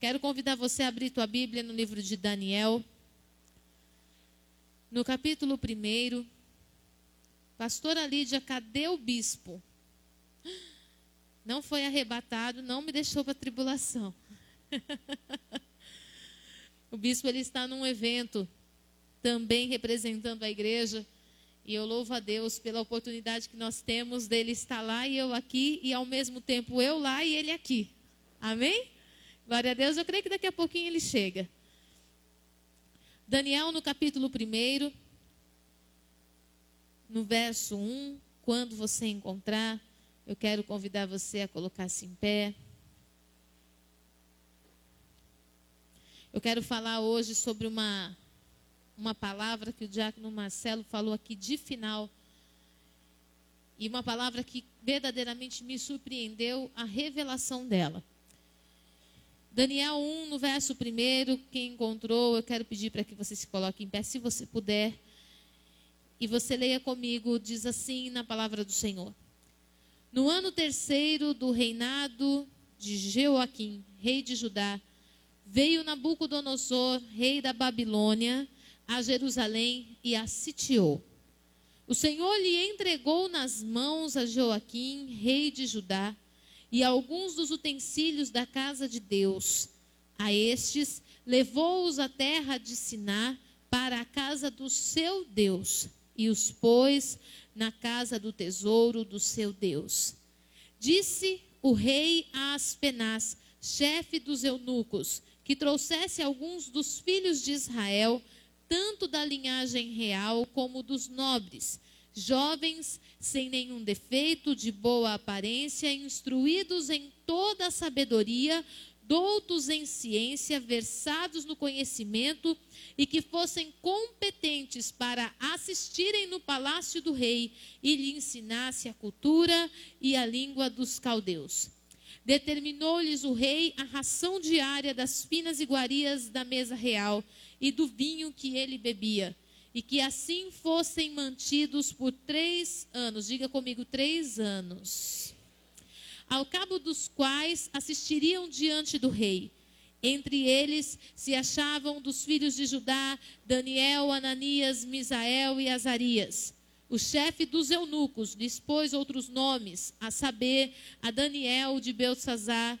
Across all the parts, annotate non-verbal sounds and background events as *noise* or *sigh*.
Quero convidar você a abrir tua Bíblia no livro de Daniel, no capítulo 1. Pastora Lídia, cadê o bispo? Não foi arrebatado, não me deixou para tribulação. *laughs* o bispo ele está num evento também representando a igreja. E eu louvo a Deus pela oportunidade que nós temos dele estar lá e eu aqui, e ao mesmo tempo eu lá e ele aqui. Amém? Glória a Deus, eu creio que daqui a pouquinho ele chega. Daniel, no capítulo 1, no verso 1, quando você encontrar, eu quero convidar você a colocar-se em pé. Eu quero falar hoje sobre uma, uma palavra que o diácono Marcelo falou aqui de final. E uma palavra que verdadeiramente me surpreendeu a revelação dela. Daniel 1, no verso 1, quem encontrou, eu quero pedir para que você se coloque em pé, se você puder. E você leia comigo, diz assim na palavra do Senhor. No ano terceiro do reinado de Jeoaquim, rei de Judá, veio Nabucodonosor, rei da Babilônia, a Jerusalém e a sitiou. O Senhor lhe entregou nas mãos a Joaquim, rei de Judá, e alguns dos utensílios da casa de Deus. A estes levou-os à terra de Siná para a casa do seu Deus e os pôs na casa do tesouro do seu Deus. Disse o rei a Aspenaz, chefe dos eunucos, que trouxesse alguns dos filhos de Israel, tanto da linhagem real como dos nobres, jovens, sem nenhum defeito, de boa aparência, instruídos em toda a sabedoria, doutos em ciência, versados no conhecimento e que fossem competentes para assistirem no palácio do rei e lhe ensinasse a cultura e a língua dos caldeus. Determinou-lhes o rei a ração diária das finas iguarias da mesa real e do vinho que ele bebia e que assim fossem mantidos por três anos. Diga comigo, três anos. Ao cabo dos quais assistiriam diante do rei. Entre eles se achavam dos filhos de Judá Daniel, Ananias, Misael e Azarias. O chefe dos eunucos lhes pôs outros nomes, a saber, a Daniel de Belsazar,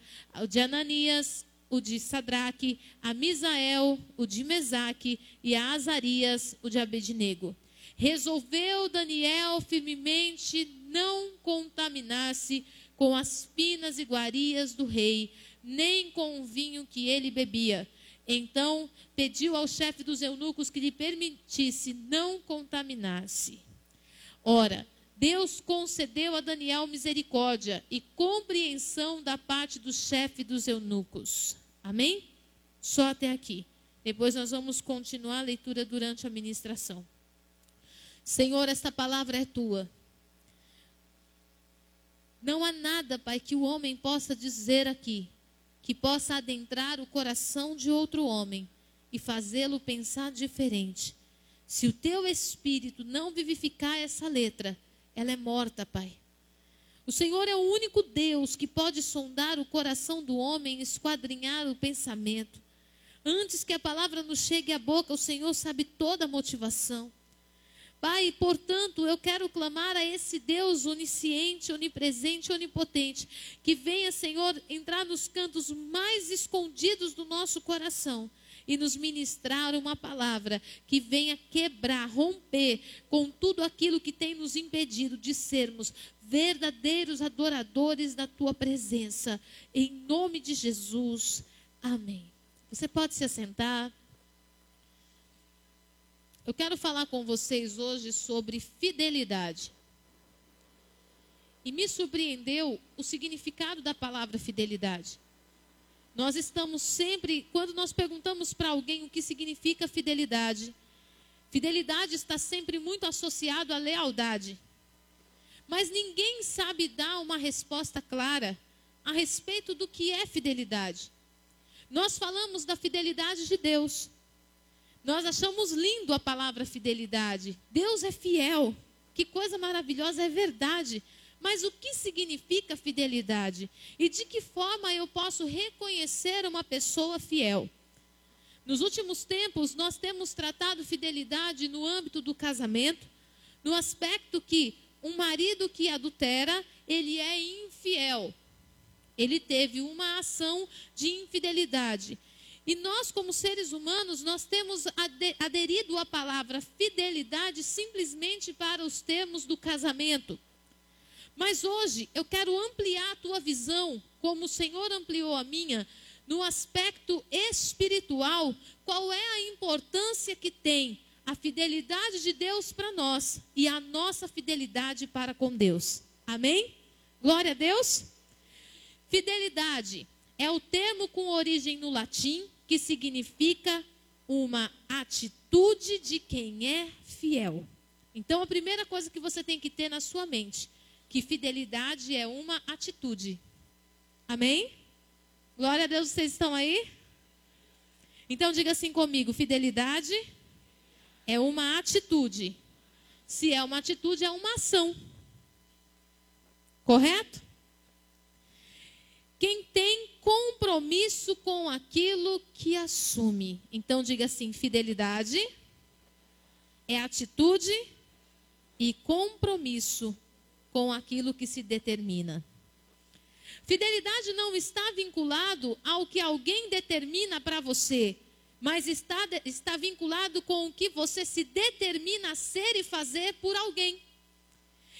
de Ananias, o de Sadraque, a Misael, o de Mesaque, e a Azarias, o de Abednego. Resolveu Daniel firmemente não contaminar-se com as finas iguarias do rei, nem com o vinho que ele bebia. Então pediu ao chefe dos eunucos que lhe permitisse não contaminar-se. Ora, Deus concedeu a Daniel misericórdia e compreensão da parte do chefe dos eunucos. Amém? Só até aqui. Depois nós vamos continuar a leitura durante a ministração. Senhor, esta palavra é tua. Não há nada, Pai, que o homem possa dizer aqui que possa adentrar o coração de outro homem e fazê-lo pensar diferente. Se o teu espírito não vivificar essa letra, ela é morta, Pai. O Senhor é o único Deus que pode sondar o coração do homem esquadrinhar o pensamento. Antes que a palavra nos chegue à boca, o Senhor sabe toda a motivação. Pai, portanto, eu quero clamar a esse Deus onisciente, onipresente, onipotente, que venha, Senhor, entrar nos cantos mais escondidos do nosso coração e nos ministrar uma palavra que venha quebrar, romper com tudo aquilo que tem nos impedido de sermos verdadeiros adoradores da tua presença. Em nome de Jesus. Amém. Você pode se assentar. Eu quero falar com vocês hoje sobre fidelidade. E me surpreendeu o significado da palavra fidelidade. Nós estamos sempre, quando nós perguntamos para alguém o que significa fidelidade, fidelidade está sempre muito associado à lealdade. Mas ninguém sabe dar uma resposta clara a respeito do que é fidelidade. Nós falamos da fidelidade de Deus. Nós achamos lindo a palavra fidelidade. Deus é fiel. Que coisa maravilhosa, é verdade. Mas o que significa fidelidade? E de que forma eu posso reconhecer uma pessoa fiel? Nos últimos tempos, nós temos tratado fidelidade no âmbito do casamento, no aspecto que um marido que adultera, ele é infiel. Ele teve uma ação de infidelidade. E nós, como seres humanos, nós temos aderido à palavra fidelidade simplesmente para os termos do casamento. Mas hoje eu quero ampliar a tua visão, como o Senhor ampliou a minha, no aspecto espiritual, qual é a importância que tem a fidelidade de Deus para nós e a nossa fidelidade para com Deus. Amém? Glória a Deus. Fidelidade é o termo com origem no latim que significa uma atitude de quem é fiel. Então, a primeira coisa que você tem que ter na sua mente, que fidelidade é uma atitude. Amém? Glória a Deus, vocês estão aí? Então, diga assim comigo: fidelidade é uma atitude. Se é uma atitude, é uma ação. Correto? Quem tem compromisso com aquilo que assume. Então, diga assim: fidelidade é atitude e compromisso com aquilo que se determina. Fidelidade não está vinculado ao que alguém determina para você, mas está, está vinculado com o que você se determina a ser e fazer por alguém.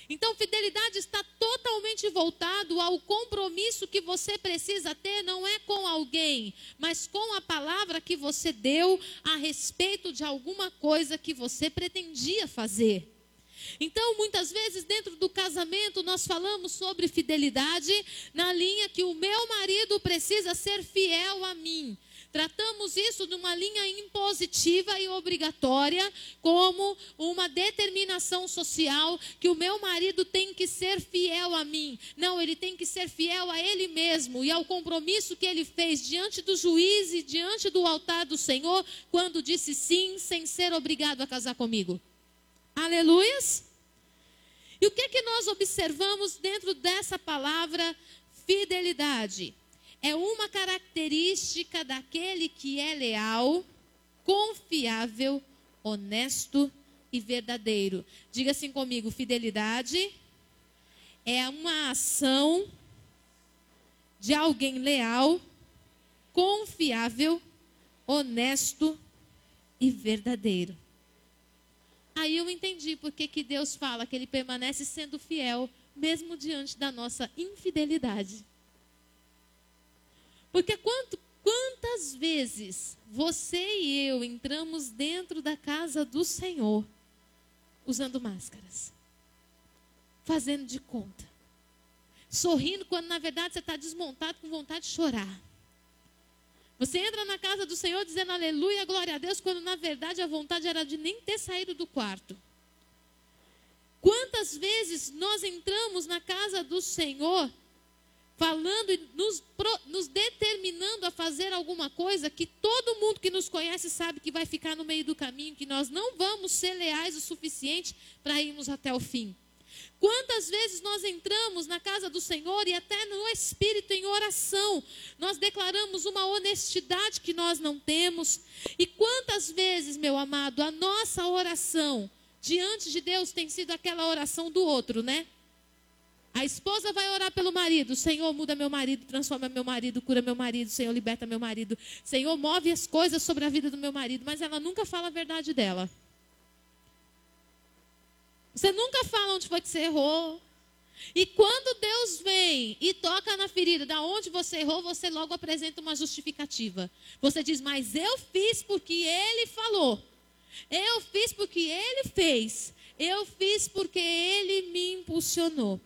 Então, fidelidade está totalmente voltado ao compromisso que você precisa ter, não é com alguém, mas com a palavra que você deu a respeito de alguma coisa que você pretendia fazer. Então, muitas vezes, dentro do casamento, nós falamos sobre fidelidade na linha que o meu marido precisa ser fiel a mim. Tratamos isso numa linha impositiva e obrigatória, como uma determinação social que o meu marido tem que ser fiel a mim. Não, ele tem que ser fiel a ele mesmo e ao compromisso que ele fez diante do juiz e diante do altar do Senhor, quando disse sim, sem ser obrigado a casar comigo. Aleluias! E o que, que nós observamos dentro dessa palavra fidelidade? é uma característica daquele que é leal, confiável, honesto e verdadeiro. Diga assim comigo: fidelidade é uma ação de alguém leal, confiável, honesto e verdadeiro. Aí eu entendi porque que Deus fala que ele permanece sendo fiel, mesmo diante da nossa infidelidade. Porque quanto, quantas vezes você e eu entramos dentro da casa do Senhor usando máscaras, fazendo de conta, sorrindo quando na verdade você está desmontado com vontade de chorar. Você entra na casa do Senhor dizendo aleluia, glória a Deus, quando na verdade a vontade era de nem ter saído do quarto. Quantas vezes nós entramos na casa do Senhor falando e nos, nos, determinando a fazer alguma coisa que todo mundo que nos conhece sabe que vai ficar no meio do caminho, que nós não vamos ser leais o suficiente para irmos até o fim. Quantas vezes nós entramos na casa do Senhor e até no Espírito em oração, nós declaramos uma honestidade que nós não temos. E quantas vezes, meu amado, a nossa oração diante de Deus tem sido aquela oração do outro, né? A esposa vai orar pelo marido. Senhor, muda meu marido, transforma meu marido, cura meu marido. Senhor, liberta meu marido. Senhor, move as coisas sobre a vida do meu marido. Mas ela nunca fala a verdade dela. Você nunca fala onde foi que você errou. E quando Deus vem e toca na ferida da onde você errou, você logo apresenta uma justificativa. Você diz, mas eu fiz porque ele falou. Eu fiz porque ele fez. Eu fiz porque ele me impulsionou.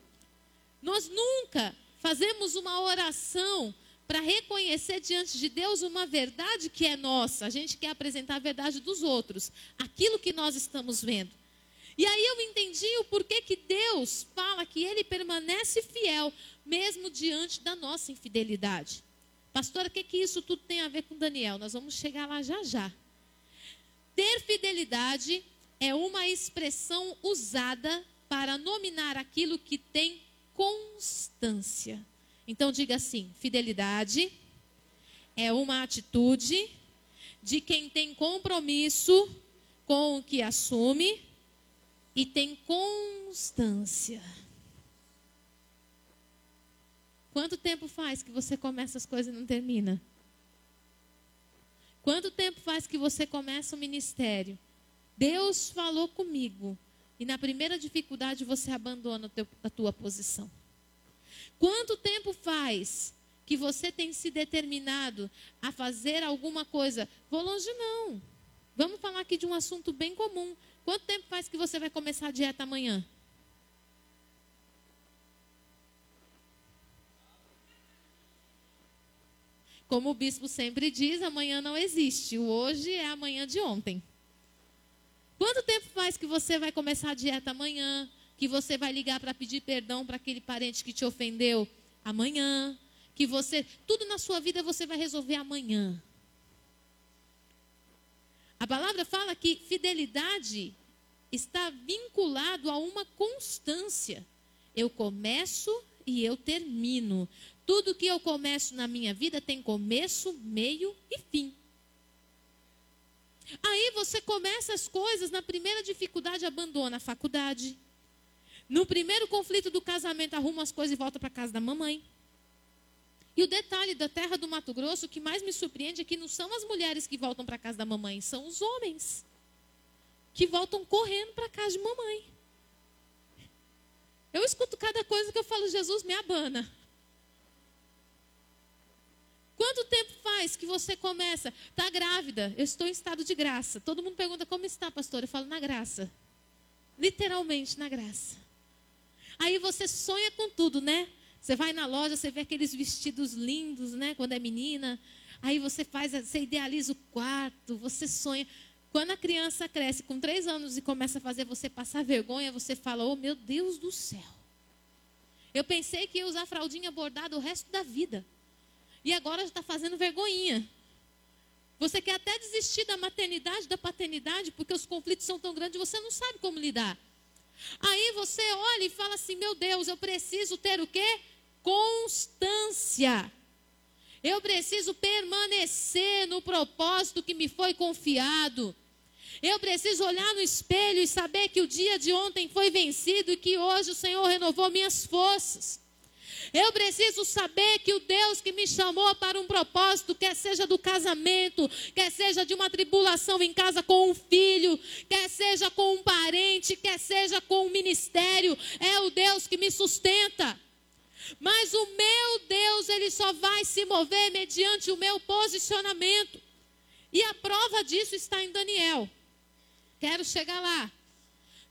Nós nunca fazemos uma oração para reconhecer diante de Deus uma verdade que é nossa. A gente quer apresentar a verdade dos outros, aquilo que nós estamos vendo. E aí eu entendi o porquê que Deus fala que ele permanece fiel, mesmo diante da nossa infidelidade. Pastora, o que, que isso tudo tem a ver com Daniel? Nós vamos chegar lá já já. Ter fidelidade é uma expressão usada para nominar aquilo que tem constância. Então diga assim: fidelidade é uma atitude de quem tem compromisso com o que assume e tem constância. Quanto tempo faz que você começa as coisas e não termina? Quanto tempo faz que você começa o ministério? Deus falou comigo. E na primeira dificuldade você abandona a tua posição. Quanto tempo faz que você tem se determinado a fazer alguma coisa? Vou longe não. Vamos falar aqui de um assunto bem comum. Quanto tempo faz que você vai começar a dieta amanhã? Como o bispo sempre diz, amanhã não existe. O hoje é amanhã de ontem. Quanto tempo faz que você vai começar a dieta amanhã? Que você vai ligar para pedir perdão para aquele parente que te ofendeu amanhã? Que você, tudo na sua vida você vai resolver amanhã. A palavra fala que fidelidade está vinculado a uma constância. Eu começo e eu termino. Tudo que eu começo na minha vida tem começo, meio e fim. Aí você começa as coisas, na primeira dificuldade abandona a faculdade. No primeiro conflito do casamento arruma as coisas e volta para casa da mamãe. E o detalhe da terra do Mato Grosso, o que mais me surpreende é que não são as mulheres que voltam para casa da mamãe, são os homens que voltam correndo para casa de mamãe. Eu escuto cada coisa que eu falo, Jesus me abana. Quanto tempo faz que você começa? Está grávida, eu estou em estado de graça. Todo mundo pergunta como está, pastor? Eu falo na graça. Literalmente na graça. Aí você sonha com tudo, né? Você vai na loja, você vê aqueles vestidos lindos, né? Quando é menina. Aí você faz, você idealiza o quarto, você sonha. Quando a criança cresce com três anos e começa a fazer você passar vergonha, você fala: Oh, meu Deus do céu. Eu pensei que ia usar fraldinha bordada o resto da vida. E agora já está fazendo vergonhinha. Você quer até desistir da maternidade, da paternidade, porque os conflitos são tão grandes, você não sabe como lidar. Aí você olha e fala assim: meu Deus, eu preciso ter o quê? Constância. Eu preciso permanecer no propósito que me foi confiado. Eu preciso olhar no espelho e saber que o dia de ontem foi vencido e que hoje o Senhor renovou minhas forças. Eu preciso saber que o Deus que me chamou para um propósito, quer seja do casamento, quer seja de uma tribulação em casa com um filho, quer seja com um parente, quer seja com um ministério, é o Deus que me sustenta. Mas o meu Deus, ele só vai se mover mediante o meu posicionamento. E a prova disso está em Daniel. Quero chegar lá.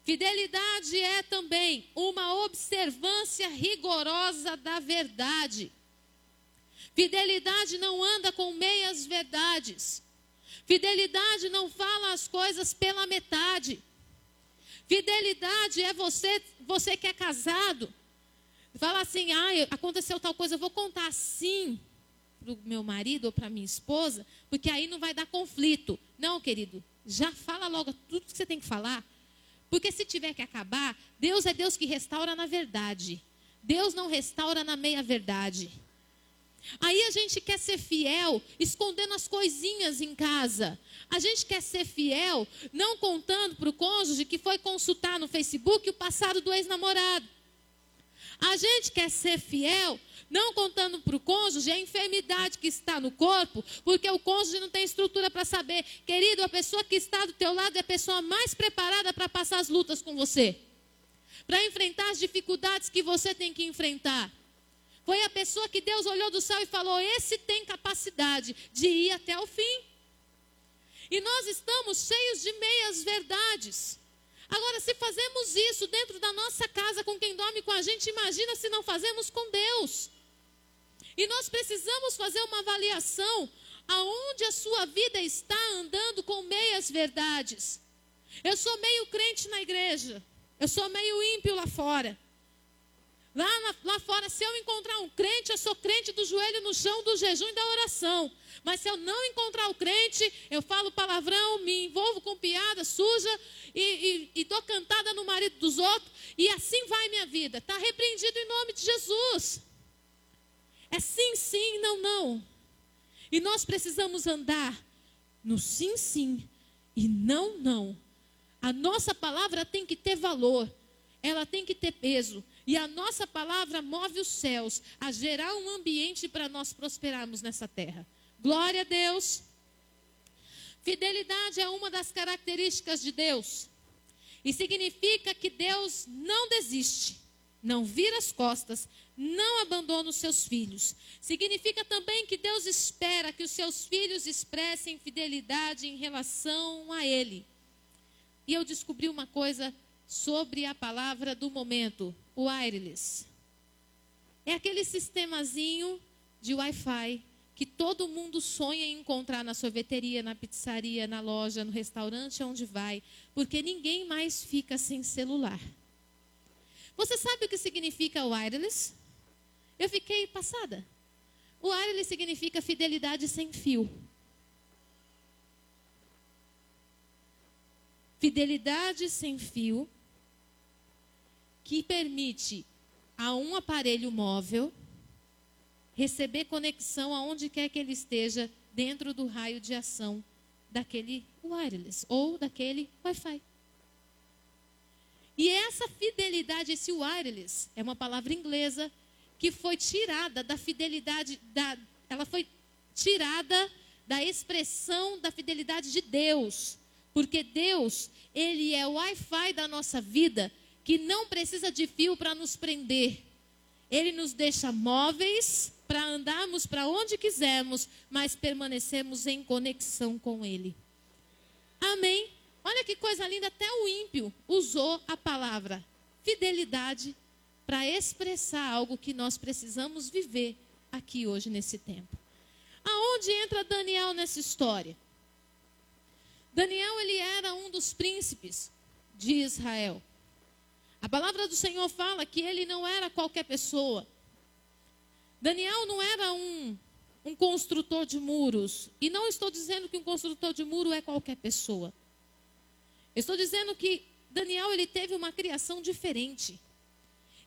Fidelidade é também uma observância rigorosa da verdade. Fidelidade não anda com meias verdades. Fidelidade não fala as coisas pela metade. Fidelidade é você, você que é casado. Fala assim: ah, aconteceu tal coisa, eu vou contar assim para o meu marido ou para minha esposa, porque aí não vai dar conflito. Não, querido, já fala logo tudo que você tem que falar. Porque se tiver que acabar, Deus é Deus que restaura na verdade. Deus não restaura na meia verdade. Aí a gente quer ser fiel, escondendo as coisinhas em casa. A gente quer ser fiel, não contando para o cônjuge que foi consultar no Facebook o passado do ex-namorado. A gente quer ser fiel, não contando para o cônjuge a enfermidade que está no corpo, porque o cônjuge não tem estrutura para saber. Querido, a pessoa que está do teu lado é a pessoa mais preparada para passar as lutas com você. Para enfrentar as dificuldades que você tem que enfrentar. Foi a pessoa que Deus olhou do céu e falou: Esse tem capacidade de ir até o fim. E nós estamos cheios de meias verdades. Agora, se fazemos isso dentro da nossa casa com quem dorme com a gente, imagina se não fazemos com Deus. E nós precisamos fazer uma avaliação aonde a sua vida está andando com meias verdades. Eu sou meio crente na igreja, eu sou meio ímpio lá fora. Lá, lá fora, se eu encontrar um crente, eu sou crente do joelho no chão, do jejum e da oração. Mas se eu não encontrar o crente, eu falo palavrão, me envolvo com piada suja e, e, e dou cantada no marido dos outros. E assim vai minha vida. Está repreendido em nome de Jesus. É sim, sim, não, não. E nós precisamos andar no sim, sim e não, não. A nossa palavra tem que ter valor, ela tem que ter peso. E a nossa palavra move os céus a gerar um ambiente para nós prosperarmos nessa terra. Glória a Deus. Fidelidade é uma das características de Deus. E significa que Deus não desiste, não vira as costas, não abandona os seus filhos. Significa também que Deus espera que os seus filhos expressem fidelidade em relação a Ele. E eu descobri uma coisa sobre a palavra do momento, o wireless. É aquele sistemazinho de Wi-Fi que todo mundo sonha em encontrar na sorveteria, na pizzaria, na loja, no restaurante, onde vai, porque ninguém mais fica sem celular. Você sabe o que significa wireless? Eu fiquei passada. O wireless significa fidelidade sem fio. Fidelidade sem fio que permite a um aparelho móvel receber conexão aonde quer que ele esteja dentro do raio de ação daquele wireless ou daquele Wi-Fi. E essa fidelidade, esse wireless, é uma palavra inglesa que foi tirada da fidelidade, da, ela foi tirada da expressão da fidelidade de Deus. Porque Deus, Ele é o Wi-Fi da nossa vida, que não precisa de fio para nos prender. Ele nos deixa móveis para andarmos para onde quisermos, mas permanecemos em conexão com Ele. Amém? Olha que coisa linda, até o ímpio usou a palavra fidelidade para expressar algo que nós precisamos viver aqui hoje nesse tempo. Aonde entra Daniel nessa história? Daniel ele era um dos príncipes de Israel. Palavra do Senhor fala que ele não era qualquer pessoa. Daniel não era um, um construtor de muros. E não estou dizendo que um construtor de muro é qualquer pessoa. Estou dizendo que Daniel ele teve uma criação diferente.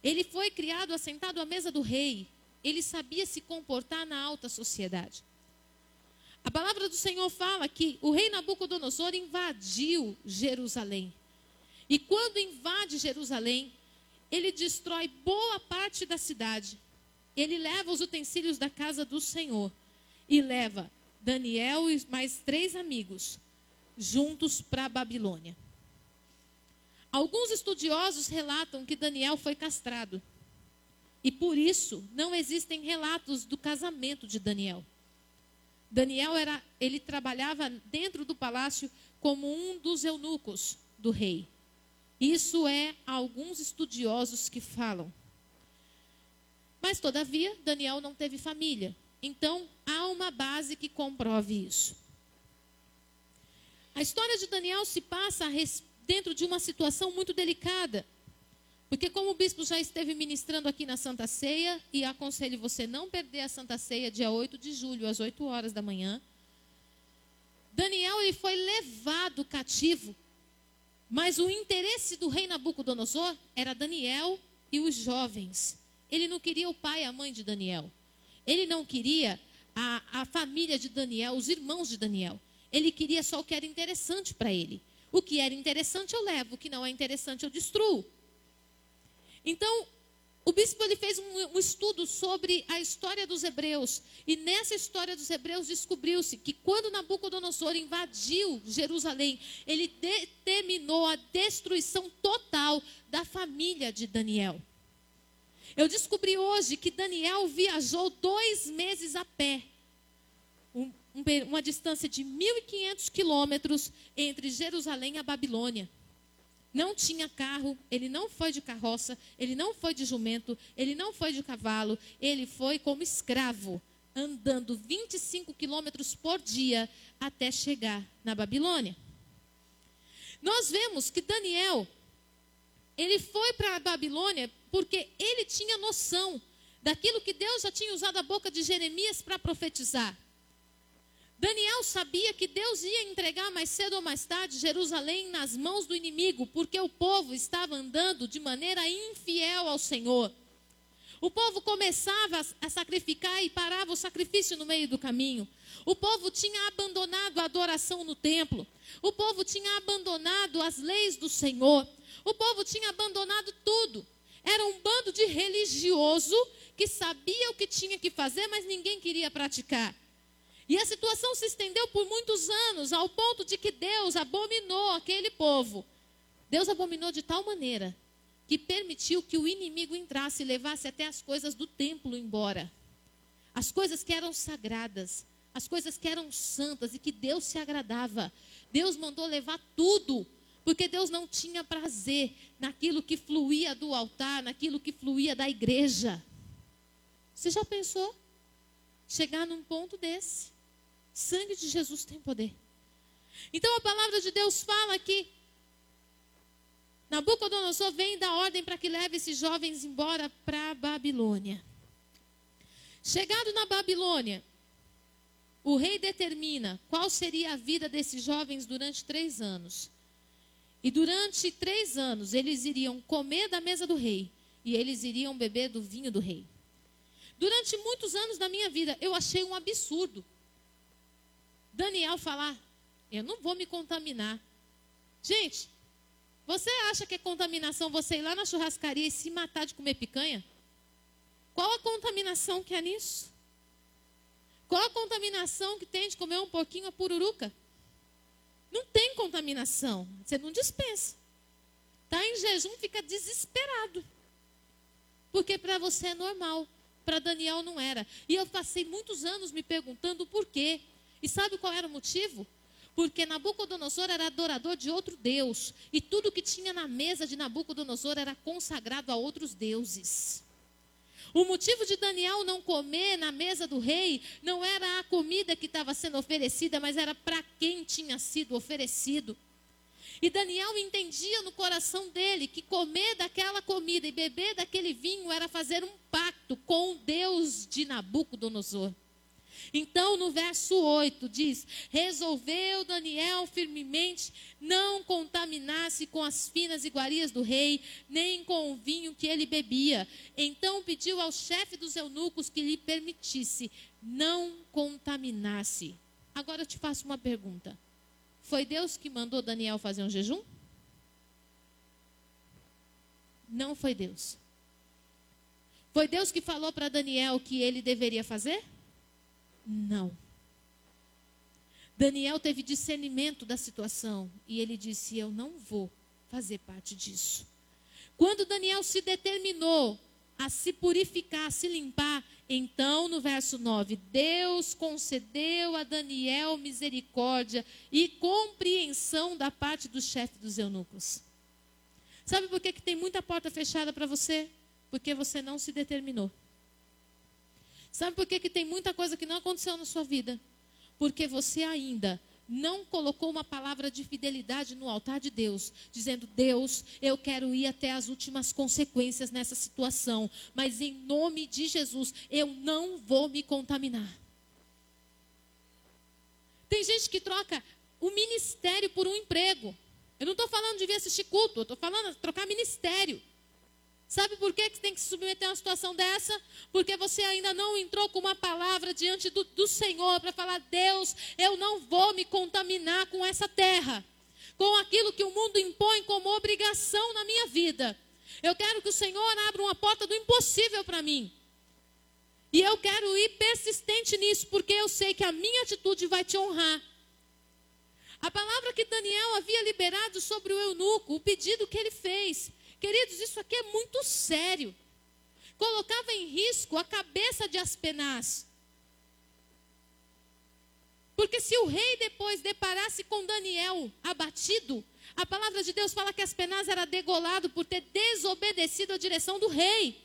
Ele foi criado assentado à mesa do rei. Ele sabia se comportar na alta sociedade. A palavra do Senhor fala que o rei Nabucodonosor invadiu Jerusalém. E quando invade Jerusalém, ele destrói boa parte da cidade. Ele leva os utensílios da casa do Senhor e leva Daniel e mais três amigos juntos para a Babilônia. Alguns estudiosos relatam que Daniel foi castrado. E por isso não existem relatos do casamento de Daniel. Daniel era, ele trabalhava dentro do palácio como um dos eunucos do rei. Isso é alguns estudiosos que falam. Mas, todavia, Daniel não teve família. Então, há uma base que comprove isso. A história de Daniel se passa dentro de uma situação muito delicada. Porque, como o bispo já esteve ministrando aqui na Santa Ceia, e aconselho você não perder a Santa Ceia dia 8 de julho, às 8 horas da manhã, Daniel ele foi levado cativo mas o interesse do rei Nabucodonosor era Daniel e os jovens. Ele não queria o pai e a mãe de Daniel. Ele não queria a, a família de Daniel, os irmãos de Daniel. Ele queria só o que era interessante para ele. O que era interessante eu levo, o que não é interessante eu destruo. Então, o bispo ele fez um, um, estudo sobre a história dos hebreus. E nessa história dos hebreus descobriu-se que quando Nabucodonosor invadiu Jerusalém, ele determinou a destruição total da família de Daniel. Eu descobri hoje que Daniel viajou dois meses a pé. Um, um, uma distância de 1.500 quilômetros entre Jerusalém e a Babilônia não tinha carro, ele não foi de carroça, ele não foi de jumento, ele não foi de cavalo, ele foi como escravo, andando 25 quilômetros por dia até chegar na Babilônia. Nós vemos que Daniel, ele foi para a Babilônia porque ele tinha noção daquilo que Deus já tinha usado a boca de Jeremias para profetizar. Daniel sabia que Deus ia entregar mais cedo ou mais tarde Jerusalém nas mãos do inimigo, porque o povo estava andando de maneira infiel ao Senhor. O povo começava a sacrificar e parava o sacrifício no meio do caminho. O povo tinha abandonado a adoração no templo. O povo tinha abandonado as leis do Senhor. O povo tinha abandonado tudo. Era um bando de religioso que sabia o que tinha que fazer, mas ninguém queria praticar. E a situação se estendeu por muitos anos, ao ponto de que Deus abominou aquele povo. Deus abominou de tal maneira que permitiu que o inimigo entrasse e levasse até as coisas do templo embora. As coisas que eram sagradas, as coisas que eram santas e que Deus se agradava. Deus mandou levar tudo, porque Deus não tinha prazer naquilo que fluía do altar, naquilo que fluía da igreja. Você já pensou? Chegar num ponto desse. Sangue de Jesus tem poder. Então a palavra de Deus fala que Nabucodonosor vem dar ordem para que leve esses jovens embora para a Babilônia. Chegado na Babilônia, o rei determina qual seria a vida desses jovens durante três anos. E durante três anos eles iriam comer da mesa do rei e eles iriam beber do vinho do rei. Durante muitos anos da minha vida eu achei um absurdo Daniel falar: Eu não vou me contaminar. Gente, você acha que é contaminação você ir lá na churrascaria e se matar de comer picanha? Qual a contaminação que é nisso? Qual a contaminação que tem de comer um pouquinho a pururuca? Não tem contaminação. Você não dispensa. Está em jejum, fica desesperado. Porque para você é normal. Para Daniel não era. E eu passei muitos anos me perguntando por quê. E sabe qual era o motivo? Porque Nabucodonosor era adorador de outro Deus. E tudo que tinha na mesa de Nabucodonosor era consagrado a outros deuses. O motivo de Daniel não comer na mesa do rei não era a comida que estava sendo oferecida, mas era para quem tinha sido oferecido. E Daniel entendia no coração dele que comer daquela comida e beber daquele vinho era fazer um pacto com o Deus de Nabucodonosor. Então, no verso 8 diz: Resolveu Daniel firmemente não contaminar-se com as finas iguarias do rei, nem com o vinho que ele bebia. Então pediu ao chefe dos eunucos que lhe permitisse não contaminar-se. Agora eu te faço uma pergunta: Foi Deus que mandou Daniel fazer um jejum? Não foi Deus. Foi Deus que falou para Daniel que ele deveria fazer? Não. Daniel teve discernimento da situação e ele disse: Eu não vou fazer parte disso. Quando Daniel se determinou a se purificar, a se limpar, então no verso 9, Deus concedeu a Daniel misericórdia e compreensão da parte do chefe dos eunucos. Sabe por que, que tem muita porta fechada para você? Porque você não se determinou. Sabe por que, que tem muita coisa que não aconteceu na sua vida? Porque você ainda não colocou uma palavra de fidelidade no altar de Deus, dizendo: Deus, eu quero ir até as últimas consequências nessa situação, mas em nome de Jesus, eu não vou me contaminar. Tem gente que troca o ministério por um emprego. Eu não estou falando de vir assistir culto, eu estou falando de trocar ministério. Sabe por que, que tem que se submeter a uma situação dessa? Porque você ainda não entrou com uma palavra diante do, do Senhor para falar: Deus, eu não vou me contaminar com essa terra, com aquilo que o mundo impõe como obrigação na minha vida. Eu quero que o Senhor abra uma porta do impossível para mim. E eu quero ir persistente nisso, porque eu sei que a minha atitude vai te honrar. A palavra que Daniel havia liberado sobre o eunuco, o pedido que ele fez, Queridos, isso aqui é muito sério. Colocava em risco a cabeça de Aspenaz. Porque se o rei depois deparasse com Daniel abatido, a palavra de Deus fala que Aspenaz era degolado por ter desobedecido a direção do rei.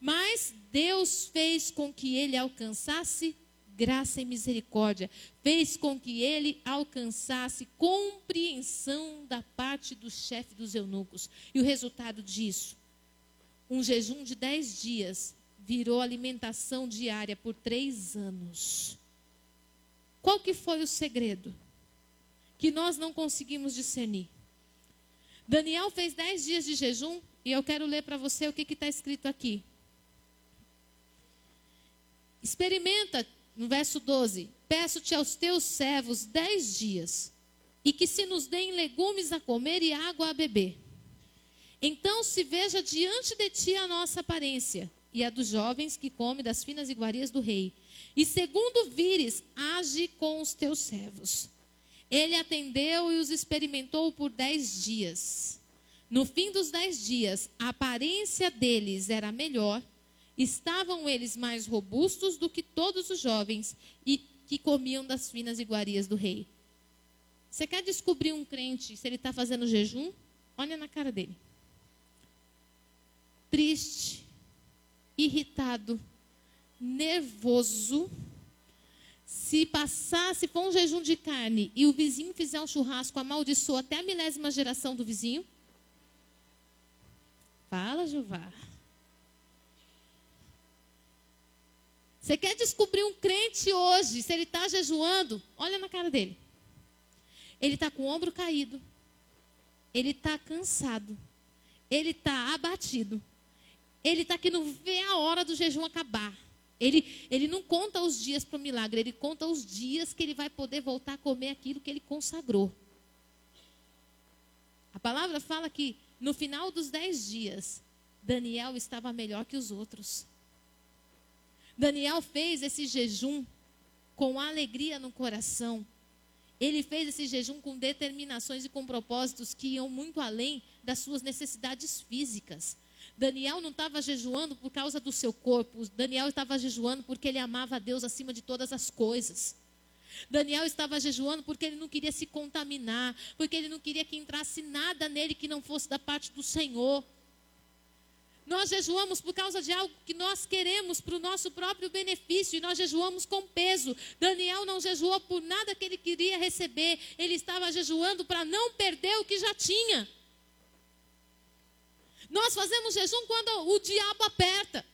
Mas Deus fez com que ele alcançasse graça e misericórdia, fez com que ele alcançasse compreensão da parte do chefe dos eunucos. E o resultado disso? Um jejum de dez dias virou alimentação diária por três anos. Qual que foi o segredo? Que nós não conseguimos discernir. Daniel fez dez dias de jejum e eu quero ler para você o que está escrito aqui. Experimenta, no verso 12: Peço-te aos teus servos dez dias, e que se nos deem legumes a comer e água a beber. Então se veja diante de ti a nossa aparência, e a dos jovens que comem das finas iguarias do rei. E segundo vires, age com os teus servos. Ele atendeu e os experimentou por dez dias. No fim dos dez dias, a aparência deles era melhor Estavam eles mais robustos do que todos os jovens e que comiam das finas iguarias do rei. Você quer descobrir um crente se ele está fazendo jejum? Olha na cara dele. Triste, irritado, nervoso. Se passar, se for um jejum de carne e o vizinho fizer um churrasco, amaldiçoa até a milésima geração do vizinho. Fala, Jeová. Você quer descobrir um crente hoje, se ele está jejuando? Olha na cara dele. Ele está com o ombro caído. Ele está cansado. Ele está abatido. Ele está que não vê a hora do jejum acabar. Ele, ele não conta os dias para o milagre, ele conta os dias que ele vai poder voltar a comer aquilo que ele consagrou. A palavra fala que no final dos dez dias, Daniel estava melhor que os outros. Daniel fez esse jejum com alegria no coração. Ele fez esse jejum com determinações e com propósitos que iam muito além das suas necessidades físicas. Daniel não estava jejuando por causa do seu corpo. Daniel estava jejuando porque ele amava a Deus acima de todas as coisas. Daniel estava jejuando porque ele não queria se contaminar, porque ele não queria que entrasse nada nele que não fosse da parte do Senhor. Nós jejuamos por causa de algo que nós queremos para o nosso próprio benefício e nós jejuamos com peso. Daniel não jejuou por nada que ele queria receber, ele estava jejuando para não perder o que já tinha. Nós fazemos jejum quando o diabo aperta.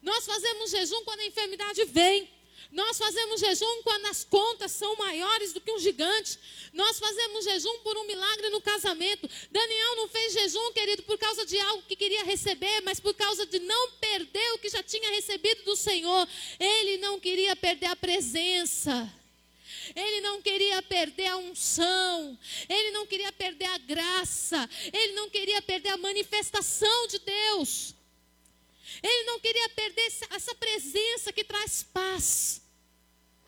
Nós fazemos jejum quando a enfermidade vem. Nós fazemos jejum quando as contas são maiores do que um gigante. Nós fazemos jejum por um milagre no casamento. Daniel não fez jejum, querido, por causa de algo que queria receber, mas por causa de não perder o que já tinha recebido do Senhor. Ele não queria perder a presença. Ele não queria perder a unção, ele não queria perder a graça, ele não queria perder a manifestação de Deus. Ele não queria perder essa presença que traz paz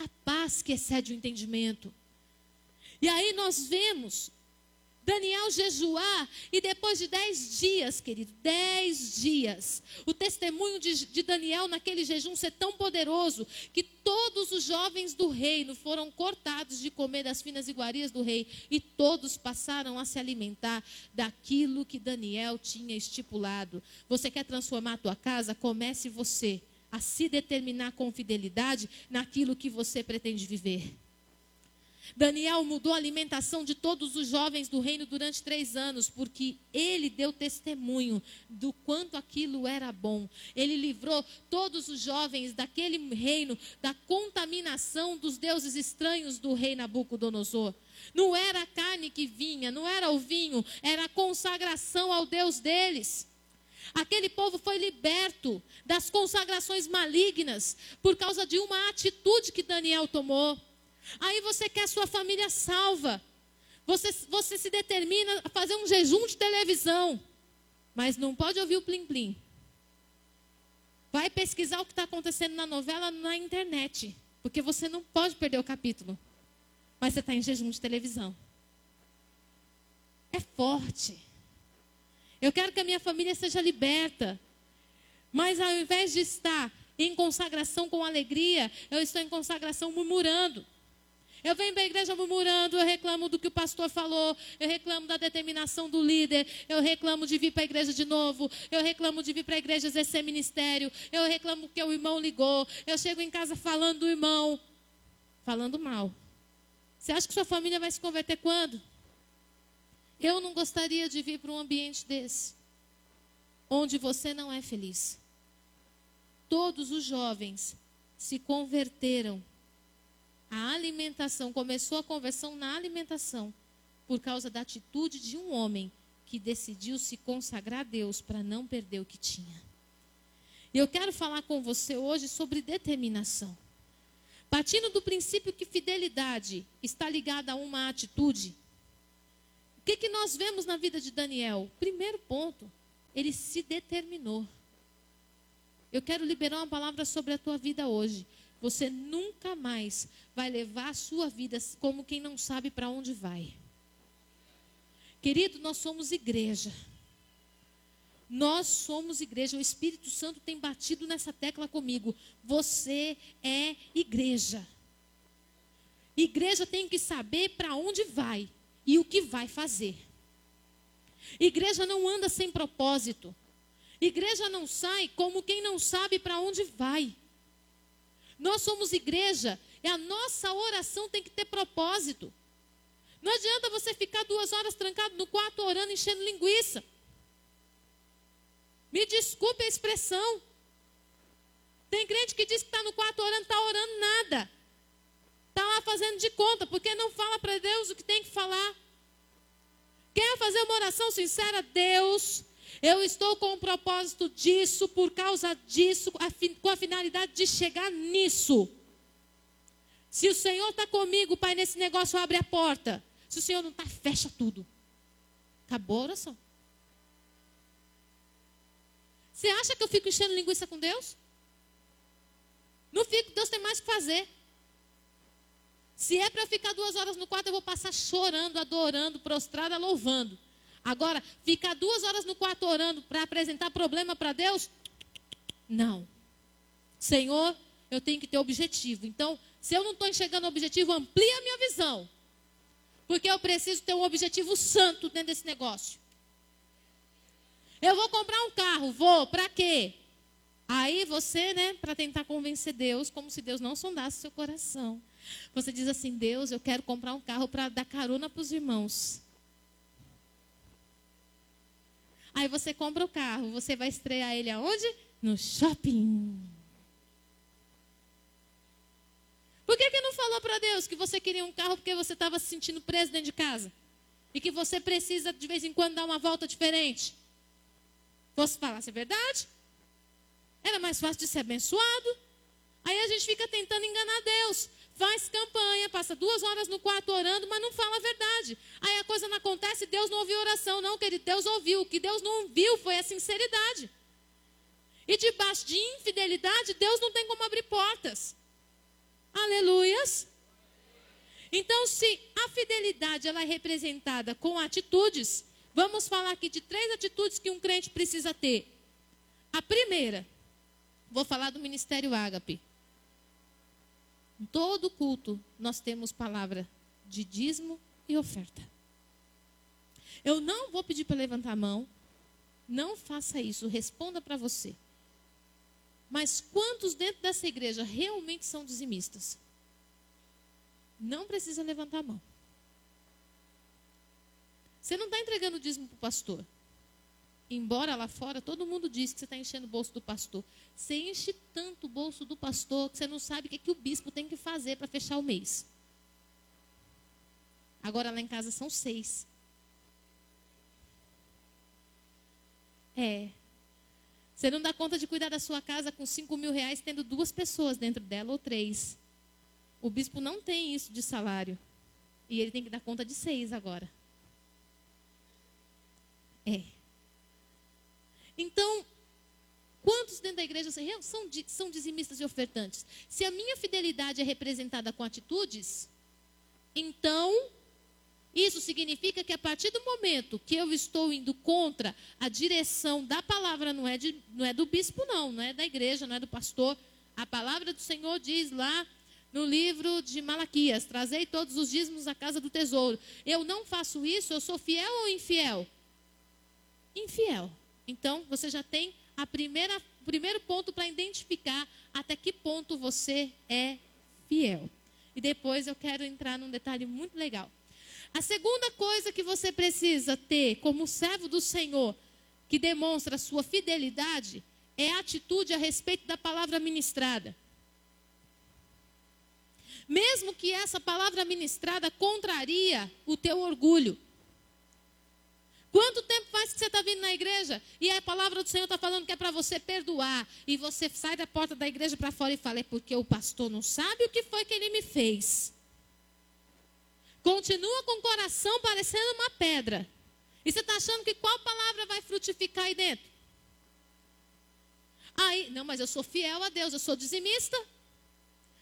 a paz que excede o entendimento. E aí nós vemos Daniel jejuar e depois de dez dias, querido, dez dias, o testemunho de, de, Daniel naquele jejum ser tão poderoso que todos os jovens do reino foram cortados de comer das finas iguarias do rei e todos passaram a se alimentar daquilo que Daniel tinha estipulado. Você quer transformar a tua casa? Comece você a se determinar com fidelidade naquilo que você pretende viver. Daniel mudou a alimentação de todos os jovens do reino durante três anos, porque ele deu testemunho do quanto aquilo era bom. Ele livrou todos os jovens daquele reino da contaminação dos deuses estranhos do rei Nabucodonosor. Não era a carne que vinha, não era o vinho, era a consagração ao Deus deles. Aquele povo foi liberto das consagrações malignas por causa de uma atitude que Daniel tomou. Aí você quer sua família salva. Você, você se determina a fazer um jejum de televisão. Mas não pode ouvir o plim-plim. Vai pesquisar o que está acontecendo na novela na internet. Porque você não pode perder o capítulo. Mas você está em jejum de televisão. É forte. Eu quero que a minha família seja liberta. Mas ao invés de estar em consagração com alegria, eu estou em consagração murmurando. Eu venho para a igreja murmurando, eu reclamo do que o pastor falou, eu reclamo da determinação do líder, eu reclamo de vir para a igreja de novo, eu reclamo de vir para a igreja exercer ministério, eu reclamo que o irmão ligou, eu chego em casa falando do irmão. falando mal. Você acha que sua família vai se converter quando? Eu não gostaria de vir para um ambiente desse, onde você não é feliz. Todos os jovens se converteram. A alimentação, começou a conversão na alimentação, por causa da atitude de um homem que decidiu se consagrar a Deus para não perder o que tinha. E eu quero falar com você hoje sobre determinação. Partindo do princípio que fidelidade está ligada a uma atitude, o que, que nós vemos na vida de Daniel? Primeiro ponto, ele se determinou. Eu quero liberar uma palavra sobre a tua vida hoje. Você nunca mais vai levar a sua vida como quem não sabe para onde vai. Querido, nós somos igreja. Nós somos igreja. O Espírito Santo tem batido nessa tecla comigo. Você é igreja. Igreja tem que saber para onde vai e o que vai fazer. Igreja não anda sem propósito. Igreja não sai como quem não sabe para onde vai. Nós somos igreja e a nossa oração tem que ter propósito. Não adianta você ficar duas horas trancado no quarto orando, enchendo linguiça. Me desculpe a expressão. Tem crente que diz que está no quarto orando, está orando nada. Está lá fazendo de conta, porque não fala para Deus o que tem que falar. Quer fazer uma oração sincera? Deus, eu estou com o propósito disso, por causa disso, com a finalidade de chegar nisso. Se o Senhor está comigo, Pai, nesse negócio, abre a porta. Se o Senhor não está, fecha tudo. Acabou a oração. Você acha que eu fico enchendo linguiça com Deus? Não fico, Deus tem mais que fazer. Se é para ficar duas horas no quarto, eu vou passar chorando, adorando, prostrada, louvando. Agora, ficar duas horas no quarto orando para apresentar problema para Deus? Não. Senhor, eu tenho que ter objetivo. Então, se eu não estou enxergando o objetivo, amplia a minha visão. Porque eu preciso ter um objetivo santo dentro desse negócio. Eu vou comprar um carro, vou, para quê? Aí você, né, para tentar convencer Deus, como se Deus não sondasse seu coração. Você diz assim: Deus, eu quero comprar um carro para dar carona para os irmãos. Aí você compra o carro, você vai estrear ele aonde? No shopping. Por que, que não falou para Deus que você queria um carro porque você estava se sentindo preso dentro de casa? E que você precisa de vez em quando dar uma volta diferente? Fosse falar se é verdade? Era mais fácil de ser abençoado. Aí a gente fica tentando enganar Deus faz campanha, passa duas horas no quarto orando, mas não fala a verdade. Aí a coisa não acontece, Deus não ouviu oração, não, querido. Deus ouviu. O que Deus não viu foi a sinceridade. E debaixo de infidelidade, Deus não tem como abrir portas. Aleluias. Então, se a fidelidade ela é representada com atitudes, vamos falar aqui de três atitudes que um crente precisa ter. A primeira, vou falar do ministério ágape. Todo culto, nós temos palavra de dízimo e oferta. Eu não vou pedir para levantar a mão. Não faça isso, responda para você. Mas quantos dentro dessa igreja realmente são dizimistas? Não precisa levantar a mão. Você não está entregando o dízimo para o pastor. Embora lá fora todo mundo diz que você está enchendo o bolso do pastor. Você enche tanto o bolso do pastor que você não sabe o que, é que o bispo tem que fazer para fechar o mês. Agora lá em casa são seis. É. Você não dá conta de cuidar da sua casa com cinco mil reais tendo duas pessoas dentro dela ou três. O bispo não tem isso de salário. E ele tem que dar conta de seis agora. É. Então, quantos dentro da igreja são, são dizimistas e ofertantes? Se a minha fidelidade é representada com atitudes, então isso significa que a partir do momento que eu estou indo contra a direção da palavra, não é, de, não é do bispo, não, não é da igreja, não é do pastor. A palavra do Senhor diz lá no livro de Malaquias: Trazei todos os dízimos à casa do tesouro. Eu não faço isso, eu sou fiel ou infiel? Infiel. Então, você já tem a primeira, o primeiro ponto para identificar até que ponto você é fiel. E depois eu quero entrar num detalhe muito legal. A segunda coisa que você precisa ter como servo do Senhor, que demonstra a sua fidelidade, é a atitude a respeito da palavra ministrada. Mesmo que essa palavra ministrada contraria o teu orgulho. Quanto tempo faz que você está vindo na igreja e a palavra do Senhor está falando que é para você perdoar e você sai da porta da igreja para fora e fala, é porque o pastor não sabe o que foi que ele me fez. Continua com o coração parecendo uma pedra. E você está achando que qual palavra vai frutificar aí dentro? Aí, não, mas eu sou fiel a Deus, eu sou dizimista.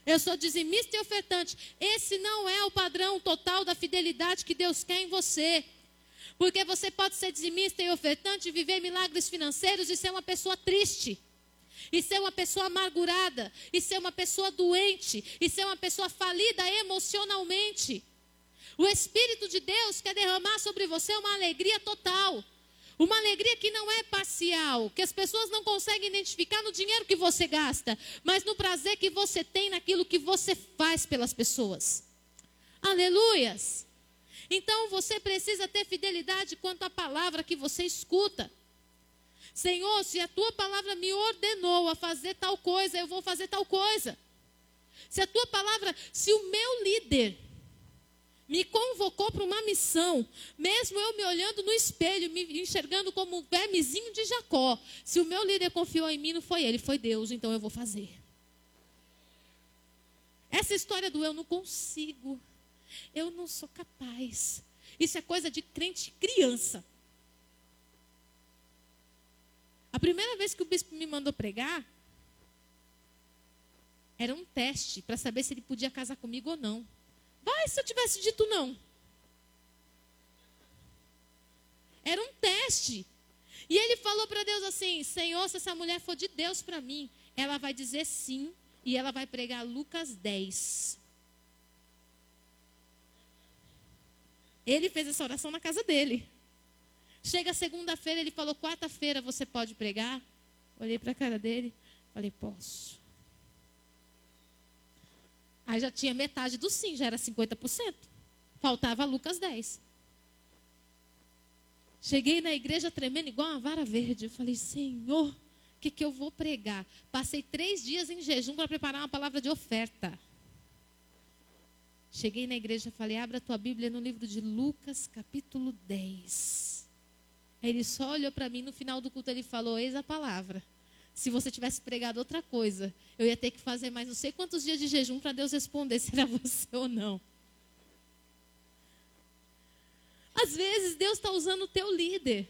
Eu sou dizimista e ofertante. Esse não é o padrão total da fidelidade que Deus quer em você. Porque você pode ser dizimista e ofertante, viver milagres financeiros e ser uma pessoa triste. E ser uma pessoa amargurada. E ser uma pessoa doente. E ser uma pessoa falida emocionalmente. O Espírito de Deus quer derramar sobre você uma alegria total. Uma alegria que não é parcial, que as pessoas não conseguem identificar no dinheiro que você gasta, mas no prazer que você tem naquilo que você faz pelas pessoas. Aleluias! Então você precisa ter fidelidade quanto à palavra que você escuta. Senhor, se a tua palavra me ordenou a fazer tal coisa, eu vou fazer tal coisa. Se a tua palavra, se o meu líder me convocou para uma missão, mesmo eu me olhando no espelho, me enxergando como o vermezinho de Jacó. Se o meu líder confiou em mim, não foi ele, foi Deus, então eu vou fazer. Essa história do eu não consigo, eu não sou capaz. Isso é coisa de crente criança. A primeira vez que o bispo me mandou pregar, era um teste para saber se ele podia casar comigo ou não. Vai, se eu tivesse dito não. Era um teste. E ele falou para Deus assim: Senhor, se essa mulher for de Deus para mim, ela vai dizer sim e ela vai pregar Lucas 10. Ele fez essa oração na casa dele. Chega segunda-feira, ele falou: quarta-feira você pode pregar? Olhei para a cara dele, falei: posso. Aí já tinha metade do sim, já era 50%. Faltava Lucas 10. Cheguei na igreja tremendo igual uma vara verde. Eu falei, Senhor, o que, que eu vou pregar? Passei três dias em jejum para preparar uma palavra de oferta. Cheguei na igreja e falei, abra tua Bíblia no livro de Lucas, capítulo 10. Aí ele só olhou para mim no final do culto, ele falou, eis a palavra. Se você tivesse pregado outra coisa, eu ia ter que fazer mais não sei quantos dias de jejum para Deus responder se era *laughs* você ou não. Às vezes Deus está usando o teu líder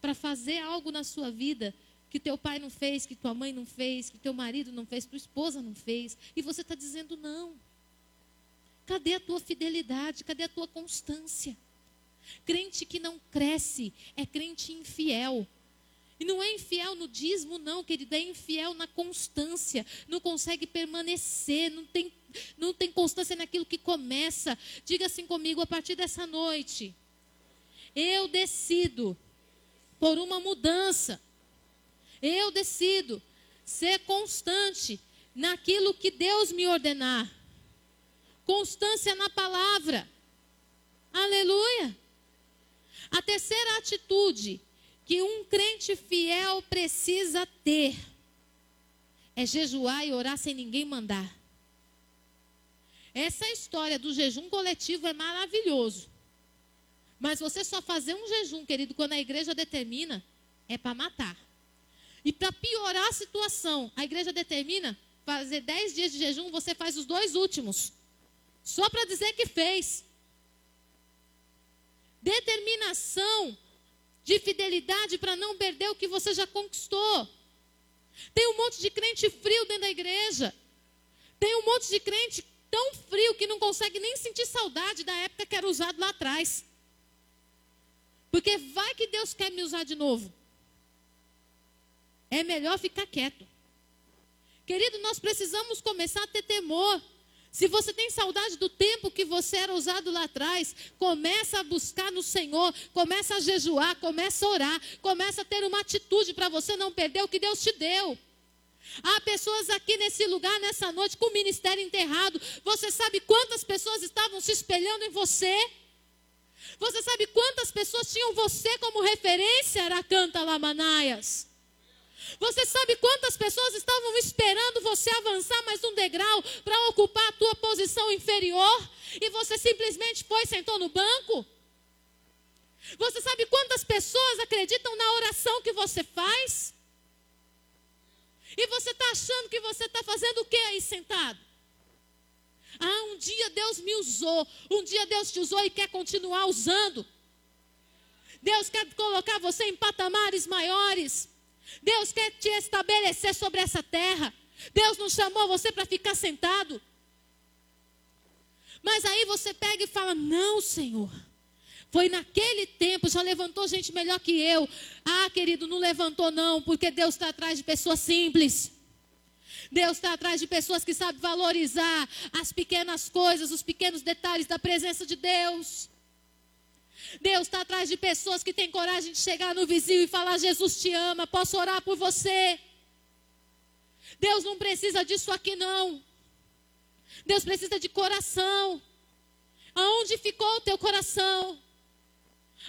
para fazer algo na sua vida que teu pai não fez, que tua mãe não fez, que teu marido não fez, tua esposa não fez, e você está dizendo não. Cadê a tua fidelidade? Cadê a tua constância? Crente que não cresce é crente infiel. E não é infiel no dízimo, não, querido, é infiel na constância. Não consegue permanecer, não tem, não tem constância naquilo que começa. Diga assim comigo, a partir dessa noite, eu decido por uma mudança. Eu decido ser constante naquilo que Deus me ordenar. Constância na palavra. Aleluia. A terceira atitude que um crente fiel precisa ter é jejuar e orar sem ninguém mandar. Essa história do jejum coletivo é maravilhoso. Mas você só fazer um jejum, querido, quando a igreja determina, é para matar. E para piorar a situação, a igreja determina fazer dez dias de jejum, você faz os dois últimos. Só para dizer que fez. Determinação de fidelidade para não perder o que você já conquistou. Tem um monte de crente frio dentro da igreja. Tem um monte de crente tão frio que não consegue nem sentir saudade da época que era usado lá atrás. Porque vai que Deus quer me usar de novo. É melhor ficar quieto. Querido, nós precisamos começar a ter temor se você tem saudade do tempo que você era usado lá atrás, começa a buscar no Senhor, começa a jejuar, começa a orar, começa a ter uma atitude para você não perder o que Deus te deu. Há pessoas aqui nesse lugar, nessa noite, com o ministério enterrado. Você sabe quantas pessoas estavam se espelhando em você? Você sabe quantas pessoas tinham você como referência, Aracanta Lamanaias? Você sabe quantas pessoas estavam esperando você avançar mais um degrau para ocupar a tua posição inferior e você simplesmente foi e sentou no banco? Você sabe quantas pessoas acreditam na oração que você faz? E você está achando que você está fazendo o que aí sentado? Ah, um dia Deus me usou, um dia Deus te usou e quer continuar usando. Deus quer colocar você em patamares maiores. Deus quer te estabelecer sobre essa terra. Deus não chamou você para ficar sentado. Mas aí você pega e fala: Não, Senhor. Foi naquele tempo, já levantou gente melhor que eu. Ah, querido, não levantou não, porque Deus está atrás de pessoas simples. Deus está atrás de pessoas que sabem valorizar as pequenas coisas, os pequenos detalhes da presença de Deus. Deus está atrás de pessoas que têm coragem de chegar no vizinho e falar: Jesus te ama, posso orar por você. Deus não precisa disso aqui, não. Deus precisa de coração. Aonde ficou o teu coração?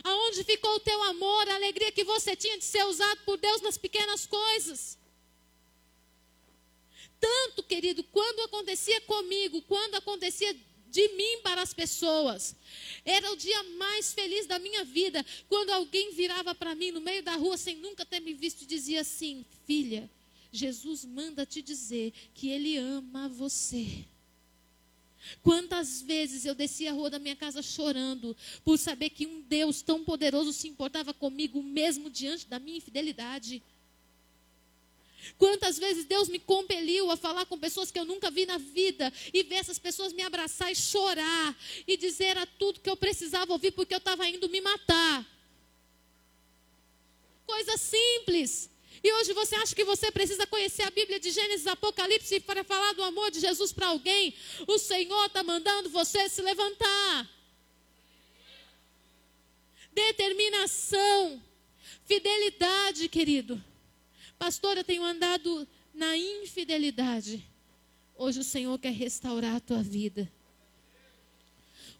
Aonde ficou o teu amor, a alegria que você tinha de ser usado por Deus nas pequenas coisas? Tanto, querido, quando acontecia comigo, quando acontecia de mim para as pessoas. Era o dia mais feliz da minha vida, quando alguém virava para mim no meio da rua sem nunca ter me visto e dizia assim: Filha, Jesus manda te dizer que Ele ama você. Quantas vezes eu descia a rua da minha casa chorando por saber que um Deus tão poderoso se importava comigo mesmo diante da minha infidelidade. Quantas vezes Deus me compeliu a falar com pessoas que eu nunca vi na vida e ver essas pessoas me abraçar e chorar e dizer a tudo que eu precisava ouvir porque eu estava indo me matar. Coisa simples. E hoje você acha que você precisa conhecer a Bíblia de Gênesis Apocalipse para falar do amor de Jesus para alguém? O Senhor está mandando você se levantar. Determinação, fidelidade, querido. Pastor, eu tenho andado na infidelidade. Hoje o Senhor quer restaurar a tua vida.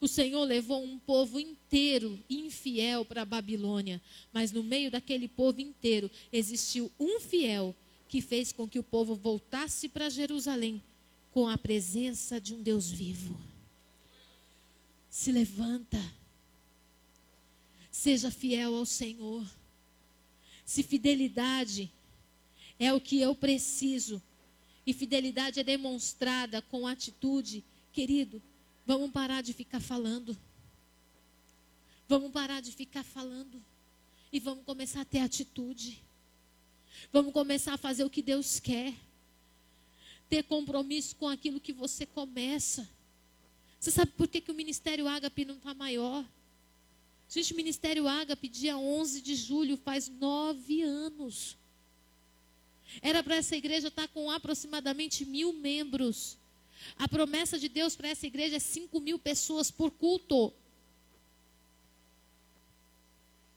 O Senhor levou um povo inteiro infiel para a Babilônia, mas no meio daquele povo inteiro existiu um fiel que fez com que o povo voltasse para Jerusalém com a presença de um Deus vivo. Se levanta. Seja fiel ao Senhor. Se fidelidade é o que eu preciso. E fidelidade é demonstrada com atitude. Querido, vamos parar de ficar falando. Vamos parar de ficar falando. E vamos começar a ter atitude. Vamos começar a fazer o que Deus quer. Ter compromisso com aquilo que você começa. Você sabe por que, que o Ministério Ágape não está maior? Gente, o Ministério Ágape, dia 11 de julho, faz nove anos. Era para essa igreja estar com aproximadamente mil membros. A promessa de Deus para essa igreja é cinco mil pessoas por culto.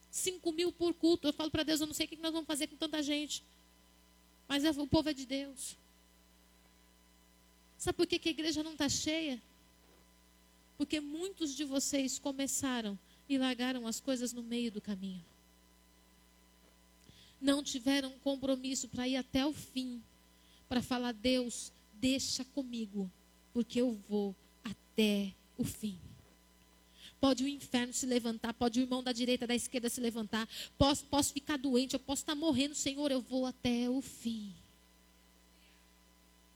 Cinco mil por culto. Eu falo para Deus, eu não sei o que nós vamos fazer com tanta gente. Mas é, o povo é de Deus. Sabe por que, que a igreja não está cheia? Porque muitos de vocês começaram e largaram as coisas no meio do caminho não tiveram compromisso para ir até o fim, para falar: Deus, deixa comigo, porque eu vou até o fim. Pode o inferno se levantar, pode o irmão da direita, da esquerda se levantar, posso, posso ficar doente, eu posso estar morrendo, Senhor, eu vou até o fim.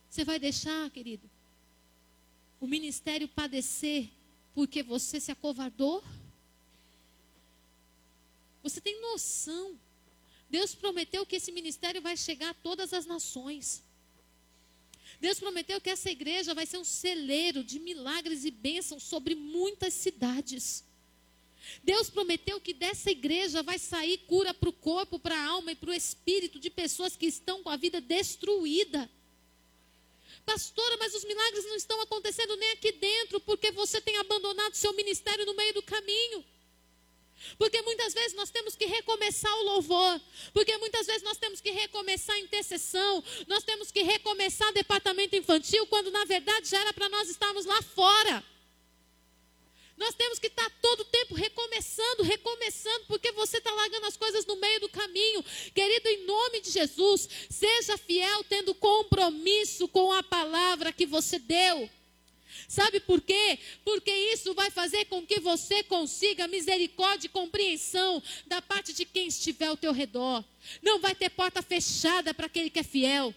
Você vai deixar, querido, o ministério padecer porque você se acovardou? Você tem noção Deus prometeu que esse ministério vai chegar a todas as nações. Deus prometeu que essa igreja vai ser um celeiro de milagres e bênçãos sobre muitas cidades. Deus prometeu que dessa igreja vai sair cura para o corpo, para a alma e para o espírito de pessoas que estão com a vida destruída. Pastora, mas os milagres não estão acontecendo nem aqui dentro, porque você tem abandonado seu ministério no meio do caminho. Porque muitas vezes nós temos que recomeçar o louvor. Porque muitas vezes nós temos que recomeçar a intercessão. Nós temos que recomeçar o departamento infantil, quando na verdade já era para nós estarmos lá fora. Nós temos que estar todo o tempo recomeçando, recomeçando, porque você está largando as coisas no meio do caminho. Querido, em nome de Jesus, seja fiel, tendo compromisso com a palavra que você deu. Sabe por quê? Porque isso vai fazer com que você consiga misericórdia e compreensão da parte de quem estiver ao teu redor. Não vai ter porta fechada para aquele que é fiel.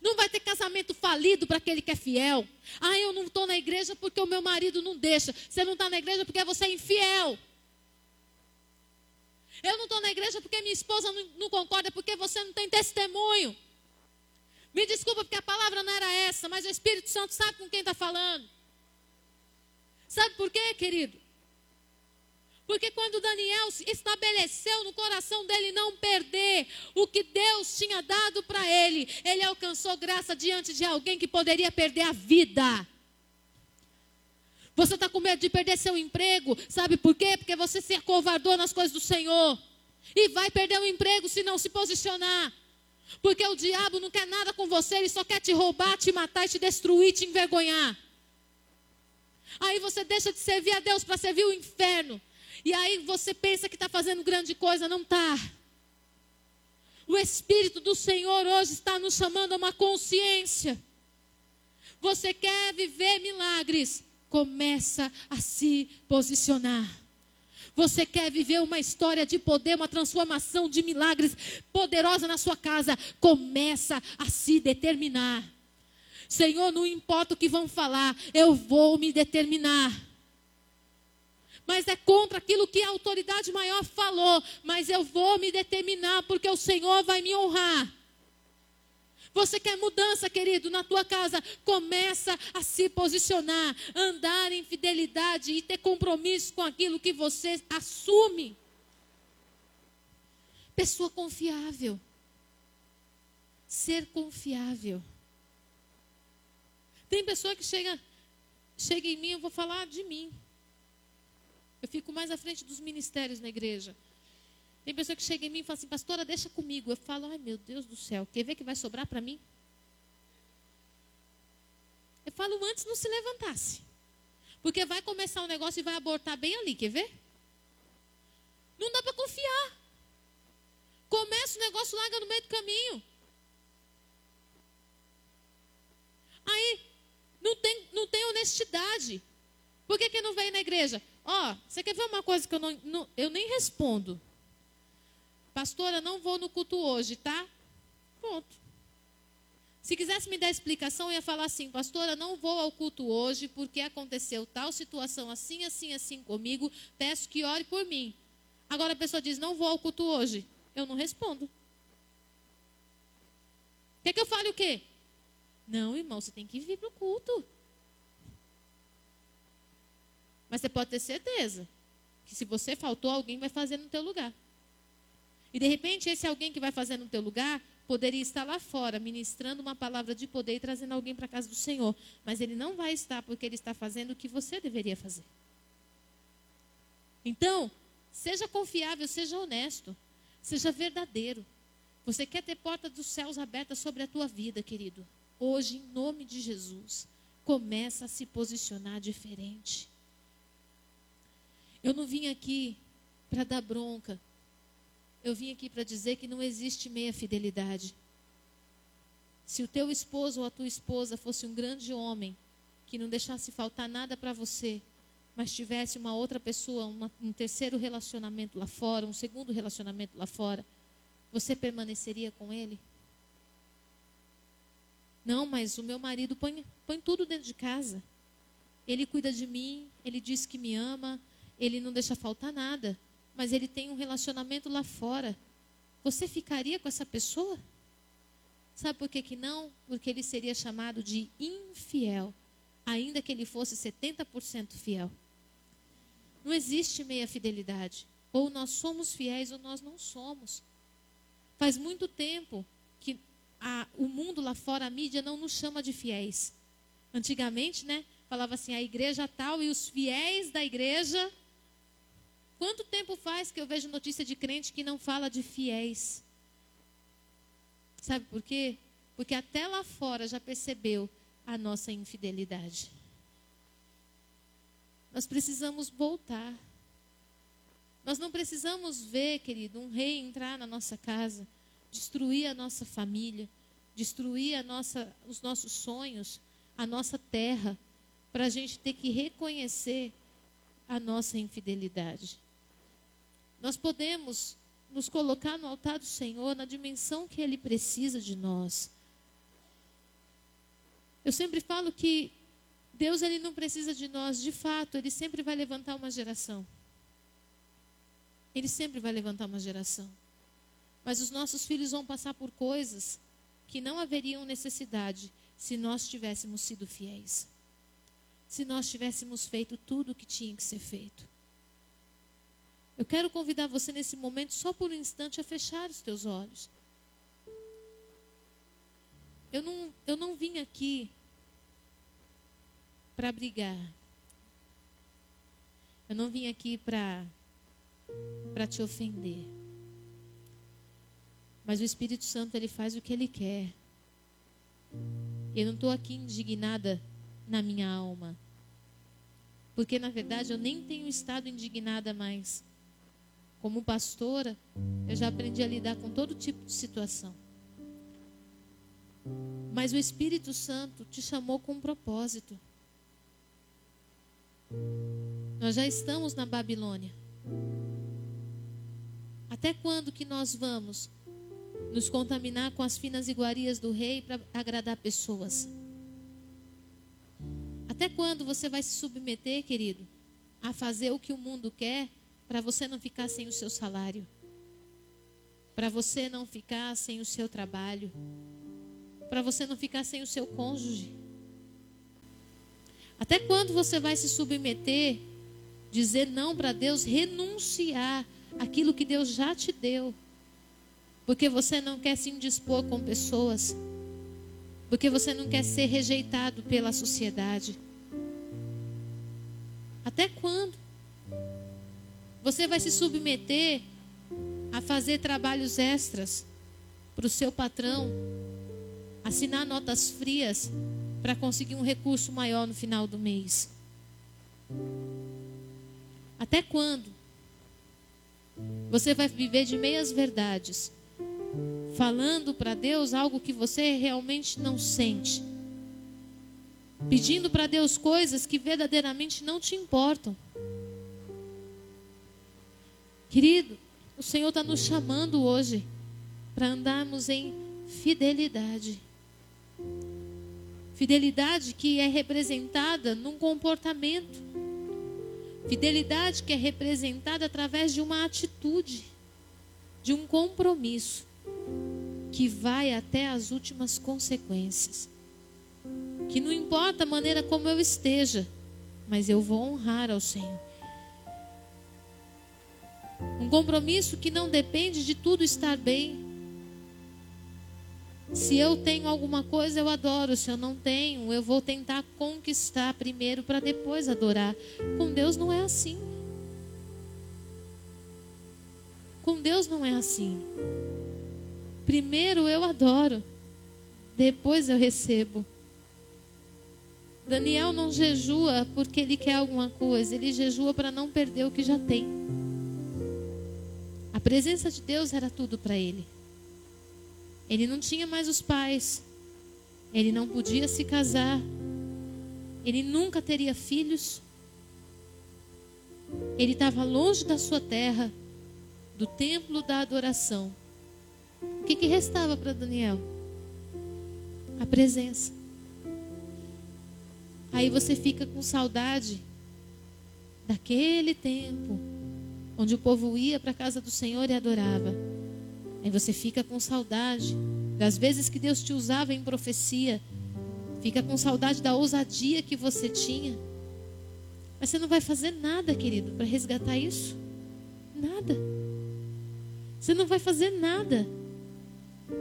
Não vai ter casamento falido para aquele que é fiel. Ah, eu não estou na igreja porque o meu marido não deixa. Você não está na igreja porque você é infiel. Eu não estou na igreja porque minha esposa não, não concorda, porque você não tem testemunho. Me desculpa porque a palavra não era essa, mas o Espírito Santo sabe com quem está falando. Sabe por quê, querido? Porque quando Daniel estabeleceu no coração dele não perder o que Deus tinha dado para ele, ele alcançou graça diante de alguém que poderia perder a vida. Você está com medo de perder seu emprego, sabe por quê? Porque você se acovardou nas coisas do Senhor. E vai perder o emprego se não se posicionar. Porque o diabo não quer nada com você, ele só quer te roubar, te matar, te destruir, te envergonhar. Aí você deixa de servir a Deus para servir o inferno. E aí você pensa que está fazendo grande coisa, não está. O Espírito do Senhor hoje está nos chamando a uma consciência. Você quer viver milagres? Começa a se posicionar. Você quer viver uma história de poder, uma transformação de milagres poderosa na sua casa? Começa a se determinar. Senhor, não importa o que vão falar, eu vou me determinar mas é contra aquilo que a autoridade maior falou. Mas eu vou me determinar, porque o Senhor vai me honrar. Você quer mudança, querido, na tua casa? Começa a se posicionar, andar em fidelidade e ter compromisso com aquilo que você assume. Pessoa confiável. Ser confiável. Tem pessoa que chega, chega em mim, eu vou falar de mim. Eu fico mais à frente dos ministérios na igreja. Tem pessoa que chega em mim e fala assim, pastora, deixa comigo. Eu falo, ai meu Deus do céu, quer ver que vai sobrar para mim? Eu falo, antes não se levantasse. Porque vai começar um negócio e vai abortar bem ali, quer ver? Não dá para confiar. Começa o negócio, larga no meio do caminho. Aí, não tem, não tem honestidade. Por que, que não veio na igreja? Ó, oh, você quer ver uma coisa que eu não, não, eu nem respondo? Pastora, não vou no culto hoje, tá? Pronto. Se quisesse me dar explicação, eu ia falar assim, pastora, não vou ao culto hoje porque aconteceu tal situação assim, assim, assim comigo, peço que ore por mim. Agora a pessoa diz, não vou ao culto hoje. Eu não respondo. Quer que eu fale o quê? Não, irmão, você tem que vir para o culto. Mas você pode ter certeza que se você faltou, alguém vai fazer no teu lugar. E de repente, esse alguém que vai fazer no teu lugar poderia estar lá fora, ministrando uma palavra de poder e trazendo alguém para a casa do Senhor. Mas ele não vai estar porque ele está fazendo o que você deveria fazer. Então, seja confiável, seja honesto, seja verdadeiro. Você quer ter porta dos céus aberta sobre a tua vida, querido? Hoje, em nome de Jesus, começa a se posicionar diferente. Eu não vim aqui para dar bronca. Eu vim aqui para dizer que não existe meia fidelidade. Se o teu esposo ou a tua esposa fosse um grande homem, que não deixasse faltar nada para você, mas tivesse uma outra pessoa, uma, um terceiro relacionamento lá fora, um segundo relacionamento lá fora, você permaneceria com ele? Não, mas o meu marido põe, põe tudo dentro de casa. Ele cuida de mim, ele diz que me ama, ele não deixa faltar nada, mas ele tem um relacionamento lá fora. Você ficaria com essa pessoa? Sabe por que, que não? Porque ele seria chamado de infiel, ainda que ele fosse 70% fiel. Não existe meia fidelidade. Ou nós somos fiéis ou nós não somos. Faz muito tempo que a, o mundo lá fora, a mídia, não nos chama de fiéis. Antigamente, né? Falava assim, a igreja tal e os fiéis da igreja Quanto tempo faz que eu vejo notícia de crente que não fala de fiéis? Sabe por quê? Porque até lá fora já percebeu a nossa infidelidade. Nós precisamos voltar. Nós não precisamos ver, querido, um rei entrar na nossa casa, destruir a nossa família, destruir a nossa, os nossos sonhos, a nossa terra, para a gente ter que reconhecer a nossa infidelidade. Nós podemos nos colocar no altar do Senhor na dimensão que Ele precisa de nós. Eu sempre falo que Deus ele não precisa de nós, de fato, Ele sempre vai levantar uma geração. Ele sempre vai levantar uma geração. Mas os nossos filhos vão passar por coisas que não haveriam necessidade se nós tivéssemos sido fiéis. Se nós tivéssemos feito tudo o que tinha que ser feito. Eu quero convidar você nesse momento, só por um instante, a fechar os teus olhos. Eu não, eu não vim aqui para brigar. Eu não vim aqui para para te ofender. Mas o Espírito Santo ele faz o que ele quer. Eu não estou aqui indignada na minha alma. Porque na verdade eu nem tenho estado indignada mais. Como pastora, eu já aprendi a lidar com todo tipo de situação. Mas o Espírito Santo te chamou com um propósito. Nós já estamos na Babilônia. Até quando que nós vamos nos contaminar com as finas iguarias do rei para agradar pessoas? Até quando você vai se submeter, querido, a fazer o que o mundo quer para você não ficar sem o seu salário, para você não ficar sem o seu trabalho, para você não ficar sem o seu cônjuge. Até quando você vai se submeter, dizer não para Deus, renunciar aquilo que Deus já te deu, porque você não quer se indispor com pessoas, porque você não quer ser rejeitado pela sociedade? Até quando? Você vai se submeter a fazer trabalhos extras para o seu patrão, assinar notas frias para conseguir um recurso maior no final do mês. Até quando? Você vai viver de meias verdades, falando para Deus algo que você realmente não sente, pedindo para Deus coisas que verdadeiramente não te importam. Querido, o Senhor está nos chamando hoje para andarmos em fidelidade. Fidelidade que é representada num comportamento. Fidelidade que é representada através de uma atitude, de um compromisso que vai até as últimas consequências. Que não importa a maneira como eu esteja, mas eu vou honrar ao Senhor. Um compromisso que não depende de tudo estar bem. Se eu tenho alguma coisa, eu adoro. Se eu não tenho, eu vou tentar conquistar primeiro para depois adorar. Com Deus não é assim. Com Deus não é assim. Primeiro eu adoro, depois eu recebo. Daniel não jejua porque ele quer alguma coisa, ele jejua para não perder o que já tem. A presença de Deus era tudo para ele. Ele não tinha mais os pais. Ele não podia se casar. Ele nunca teria filhos. Ele estava longe da sua terra, do templo da adoração. O que, que restava para Daniel? A presença. Aí você fica com saudade daquele tempo onde o povo ia para a casa do Senhor e adorava. Aí você fica com saudade das vezes que Deus te usava em profecia. Fica com saudade da ousadia que você tinha. Mas você não vai fazer nada, querido, para resgatar isso. Nada. Você não vai fazer nada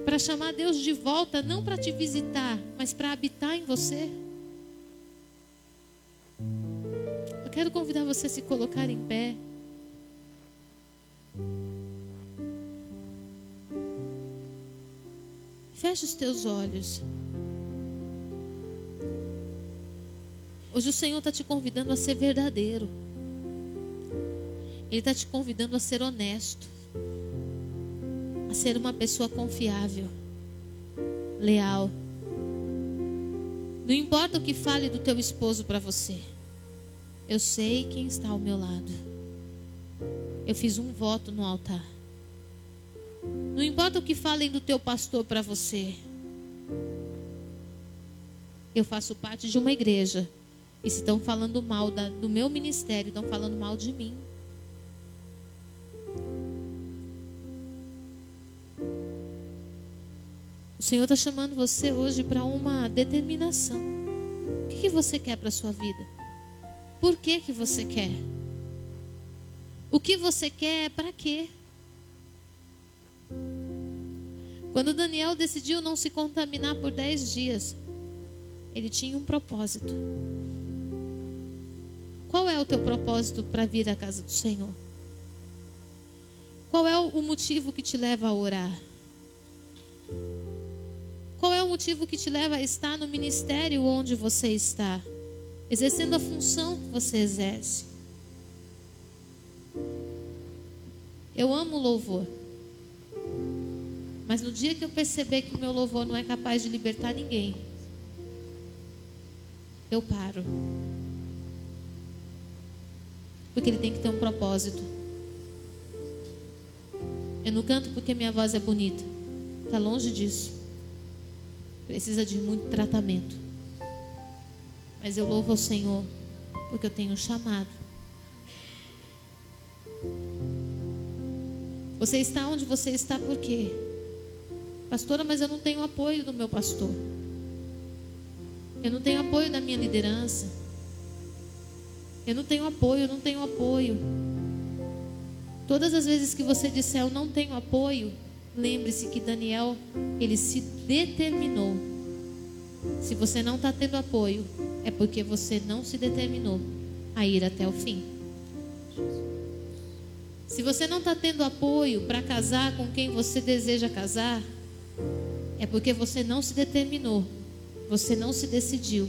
para chamar Deus de volta, não para te visitar, mas para habitar em você. Eu quero convidar você a se colocar em pé. Feche os teus olhos. Hoje o Senhor está te convidando a ser verdadeiro. Ele está te convidando a ser honesto. A ser uma pessoa confiável. Leal. Não importa o que fale do teu esposo para você. Eu sei quem está ao meu lado. Eu fiz um voto no altar. Não importa o que falem do teu pastor para você. Eu faço parte de uma igreja e se estão falando mal da, do meu ministério, estão falando mal de mim. O Senhor está chamando você hoje para uma determinação. O que, que você quer para a sua vida? Por que, que você quer? O que você quer é para quê? Quando Daniel decidiu não se contaminar por dez dias, ele tinha um propósito. Qual é o teu propósito para vir à casa do Senhor? Qual é o motivo que te leva a orar? Qual é o motivo que te leva a estar no ministério onde você está, exercendo a função que você exerce? Eu amo louvor. Mas no dia que eu perceber que o meu louvor não é capaz de libertar ninguém, eu paro porque ele tem que ter um propósito. Eu não canto porque minha voz é bonita. Está longe disso. Precisa de muito tratamento. Mas eu louvo ao Senhor porque eu tenho um chamado. Você está onde você está por quê? Pastora, mas eu não tenho apoio do meu pastor. Eu não tenho apoio da minha liderança. Eu não tenho apoio, eu não tenho apoio. Todas as vezes que você disser eu não tenho apoio, lembre-se que Daniel, ele se determinou. Se você não está tendo apoio, é porque você não se determinou a ir até o fim. Se você não está tendo apoio para casar com quem você deseja casar, é porque você não se determinou, você não se decidiu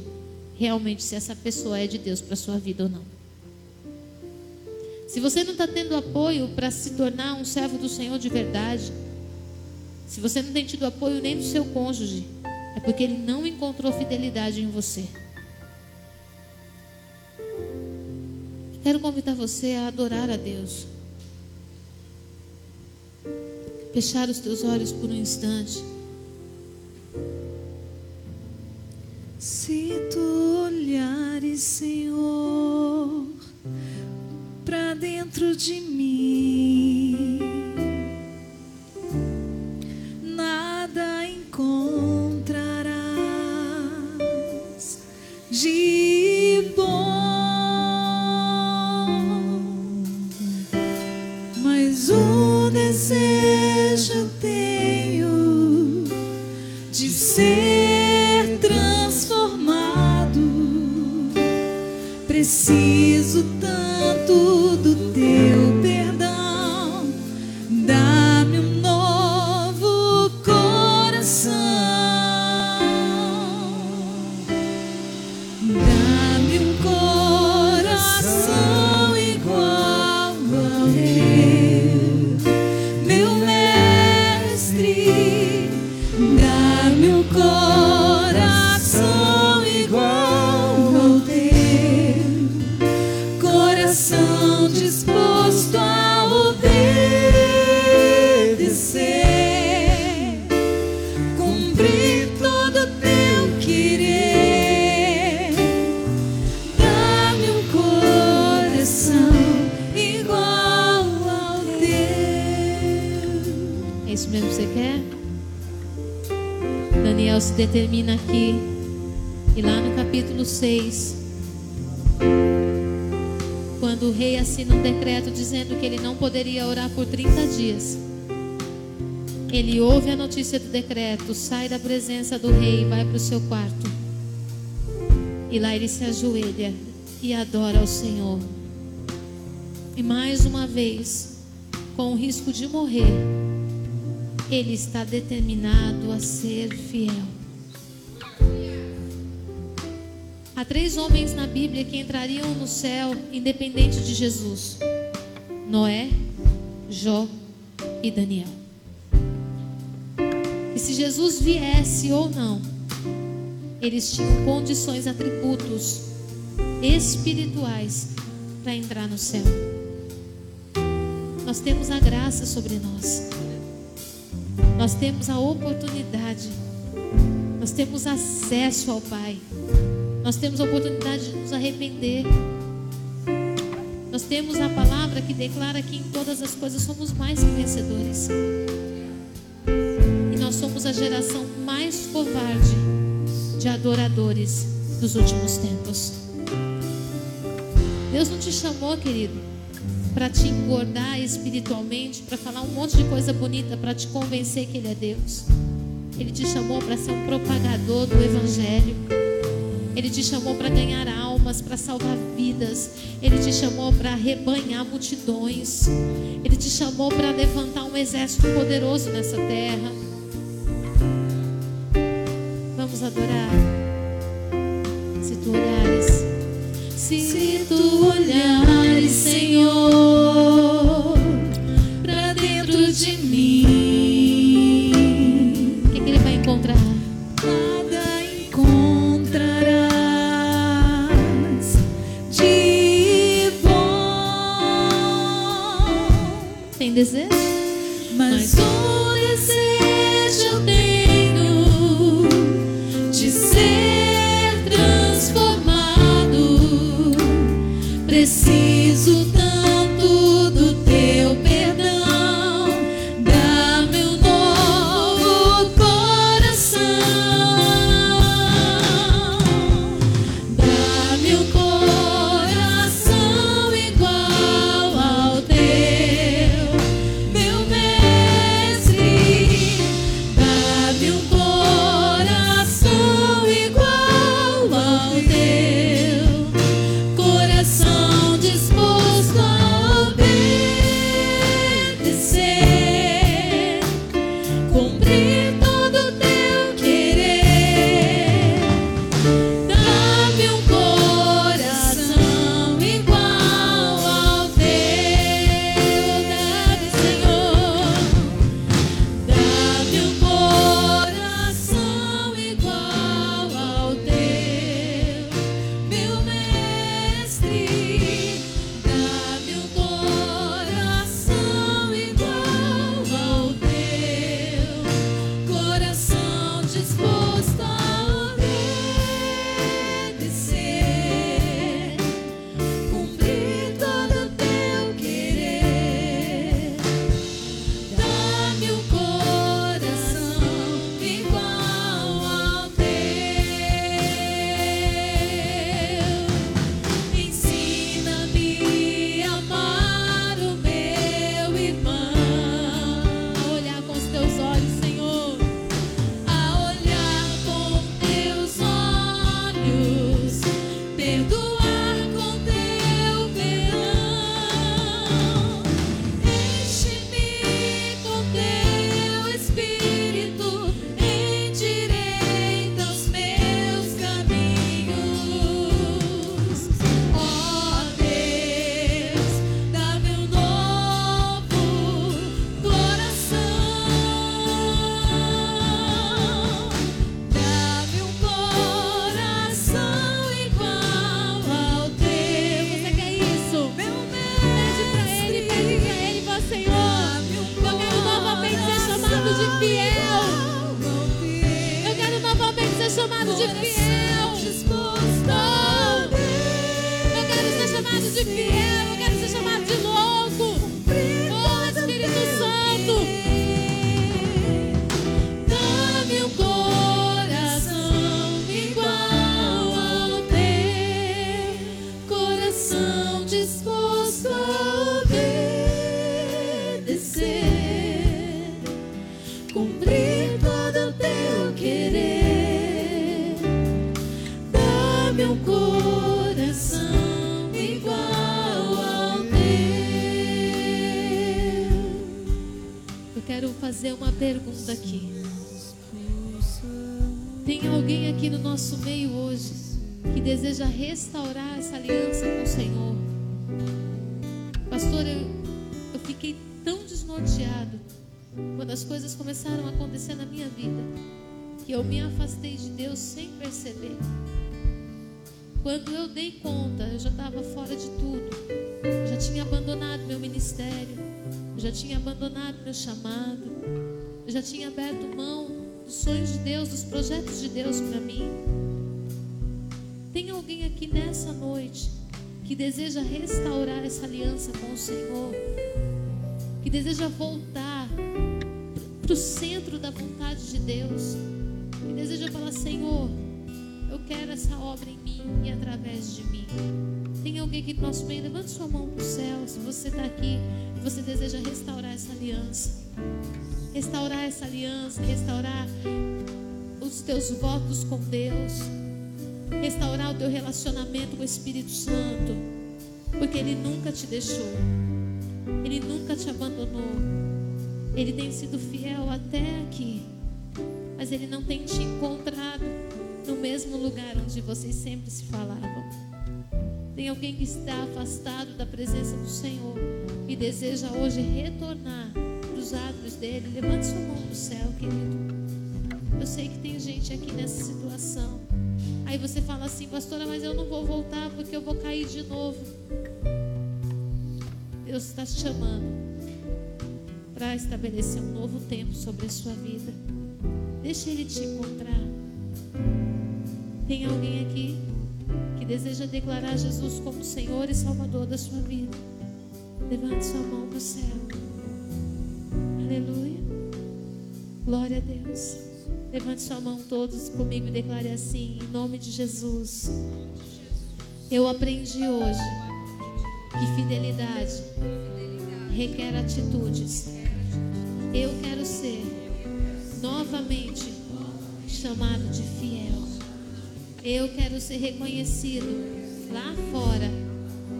realmente se essa pessoa é de Deus para sua vida ou não. Se você não está tendo apoio para se tornar um servo do Senhor de verdade, se você não tem tido apoio nem do seu cônjuge, é porque ele não encontrou fidelidade em você. Quero convidar você a adorar a Deus. Fechar os teus olhos por um instante. Se tu olhares, Senhor, para dentro de mim, nada encontrarás de bom, por 30 dias, ele ouve a notícia do decreto, sai da presença do rei e vai para o seu quarto. E lá ele se ajoelha e adora ao Senhor. E mais uma vez, com o risco de morrer, ele está determinado a ser fiel. Há três homens na Bíblia que entrariam no céu independente de Jesus: Noé, Jó e Daniel. E se Jesus viesse ou não, eles tinham condições, atributos espirituais para entrar no céu. Nós temos a graça sobre nós. Nós temos a oportunidade. Nós temos acesso ao Pai. Nós temos a oportunidade de nos arrepender. Nós temos a palavra que declara que em todas as coisas somos mais que vencedores. E nós somos a geração mais covarde de adoradores dos últimos tempos. Deus não te chamou, querido, para te engordar espiritualmente, para falar um monte de coisa bonita, para te convencer que Ele é Deus. Ele te chamou para ser um propagador do Evangelho. Ele te chamou para ganhar almas, para salvar vidas. Ele te chamou para rebanhar multidões. Ele te chamou para levantar um exército poderoso nessa terra. Fazer uma pergunta aqui. Tem alguém aqui no nosso meio hoje que deseja restaurar essa aliança com o Senhor? Pastor, eu, eu fiquei tão desnorteado quando as coisas começaram a acontecer na minha vida que eu me afastei de Deus sem perceber. Quando eu dei conta, eu já estava fora de tudo. Já tinha abandonado meu ministério. Já tinha abandonado meu chamado. Eu já tinha aberto mão dos sonhos de Deus, dos projetos de Deus para mim. Tem alguém aqui nessa noite que deseja restaurar essa aliança com o Senhor? Que deseja voltar para o centro da vontade de Deus? Que deseja falar: Senhor, eu quero essa obra em mim e através de mim. Tem alguém aqui no nosso meio? Levante sua mão para o céu. Se você está aqui você deseja restaurar essa aliança, restaurar essa aliança, restaurar os teus votos com Deus, restaurar o teu relacionamento com o Espírito Santo, porque Ele nunca te deixou, Ele nunca te abandonou, Ele tem sido fiel até aqui, mas Ele não tem te encontrado no mesmo lugar onde vocês sempre se falavam. Tem alguém que está afastado da presença do Senhor e deseja hoje retornar para os atos dele. Levante sua mão para o céu, querido. Eu sei que tem gente aqui nessa situação. Aí você fala assim, pastora, mas eu não vou voltar porque eu vou cair de novo. Deus está te chamando para estabelecer um novo tempo sobre a sua vida. Deixa Ele te encontrar. Tem alguém aqui que deseja declarar Jesus como Senhor e Salvador da sua vida? Levante sua mão para o céu. Aleluia. Glória a Deus. Levante sua mão todos comigo e declare assim, em nome de Jesus. Eu aprendi hoje que fidelidade requer atitudes. Eu quero ser novamente chamado de fiel. Eu quero ser reconhecido lá fora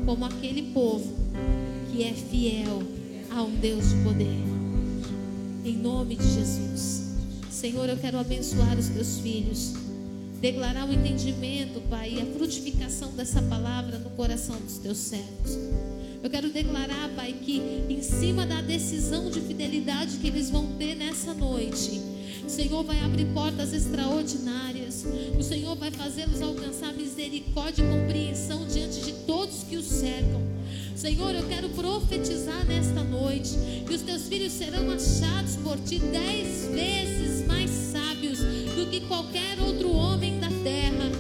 como aquele povo é fiel a um Deus de poder. Em nome de Jesus. Senhor, eu quero abençoar os teus filhos. Declarar o entendimento, Pai, e a frutificação dessa palavra no coração dos teus servos. Eu quero declarar, Pai, que em cima da decisão de fidelidade que eles vão ter nessa noite, o Senhor vai abrir portas extraordinárias. O Senhor vai fazê-los alcançar misericórdia e compreensão diante de todos que os cercam. Senhor, eu quero profetizar nesta noite que os teus filhos serão achados por ti dez vezes mais sábios do que qualquer outro homem da terra.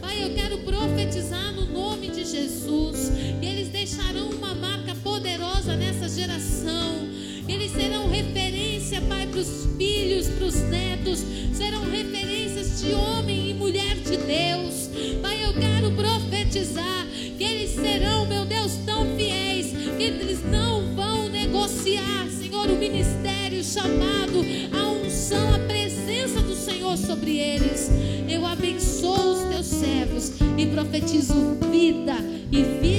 Pai, eu quero profetizar no nome de Jesus que eles deixarão uma marca poderosa nessa geração. Eles serão referência, Pai, para os filhos, para os netos, serão referências de homem e mulher de Deus. Pai, eu quero profetizar que eles serão, meu Deus, tão fiéis que eles não vão negociar, Senhor, o ministério chamado, a unção, a presença do Senhor sobre eles. Eu abençoo os teus servos e profetizo vida e vida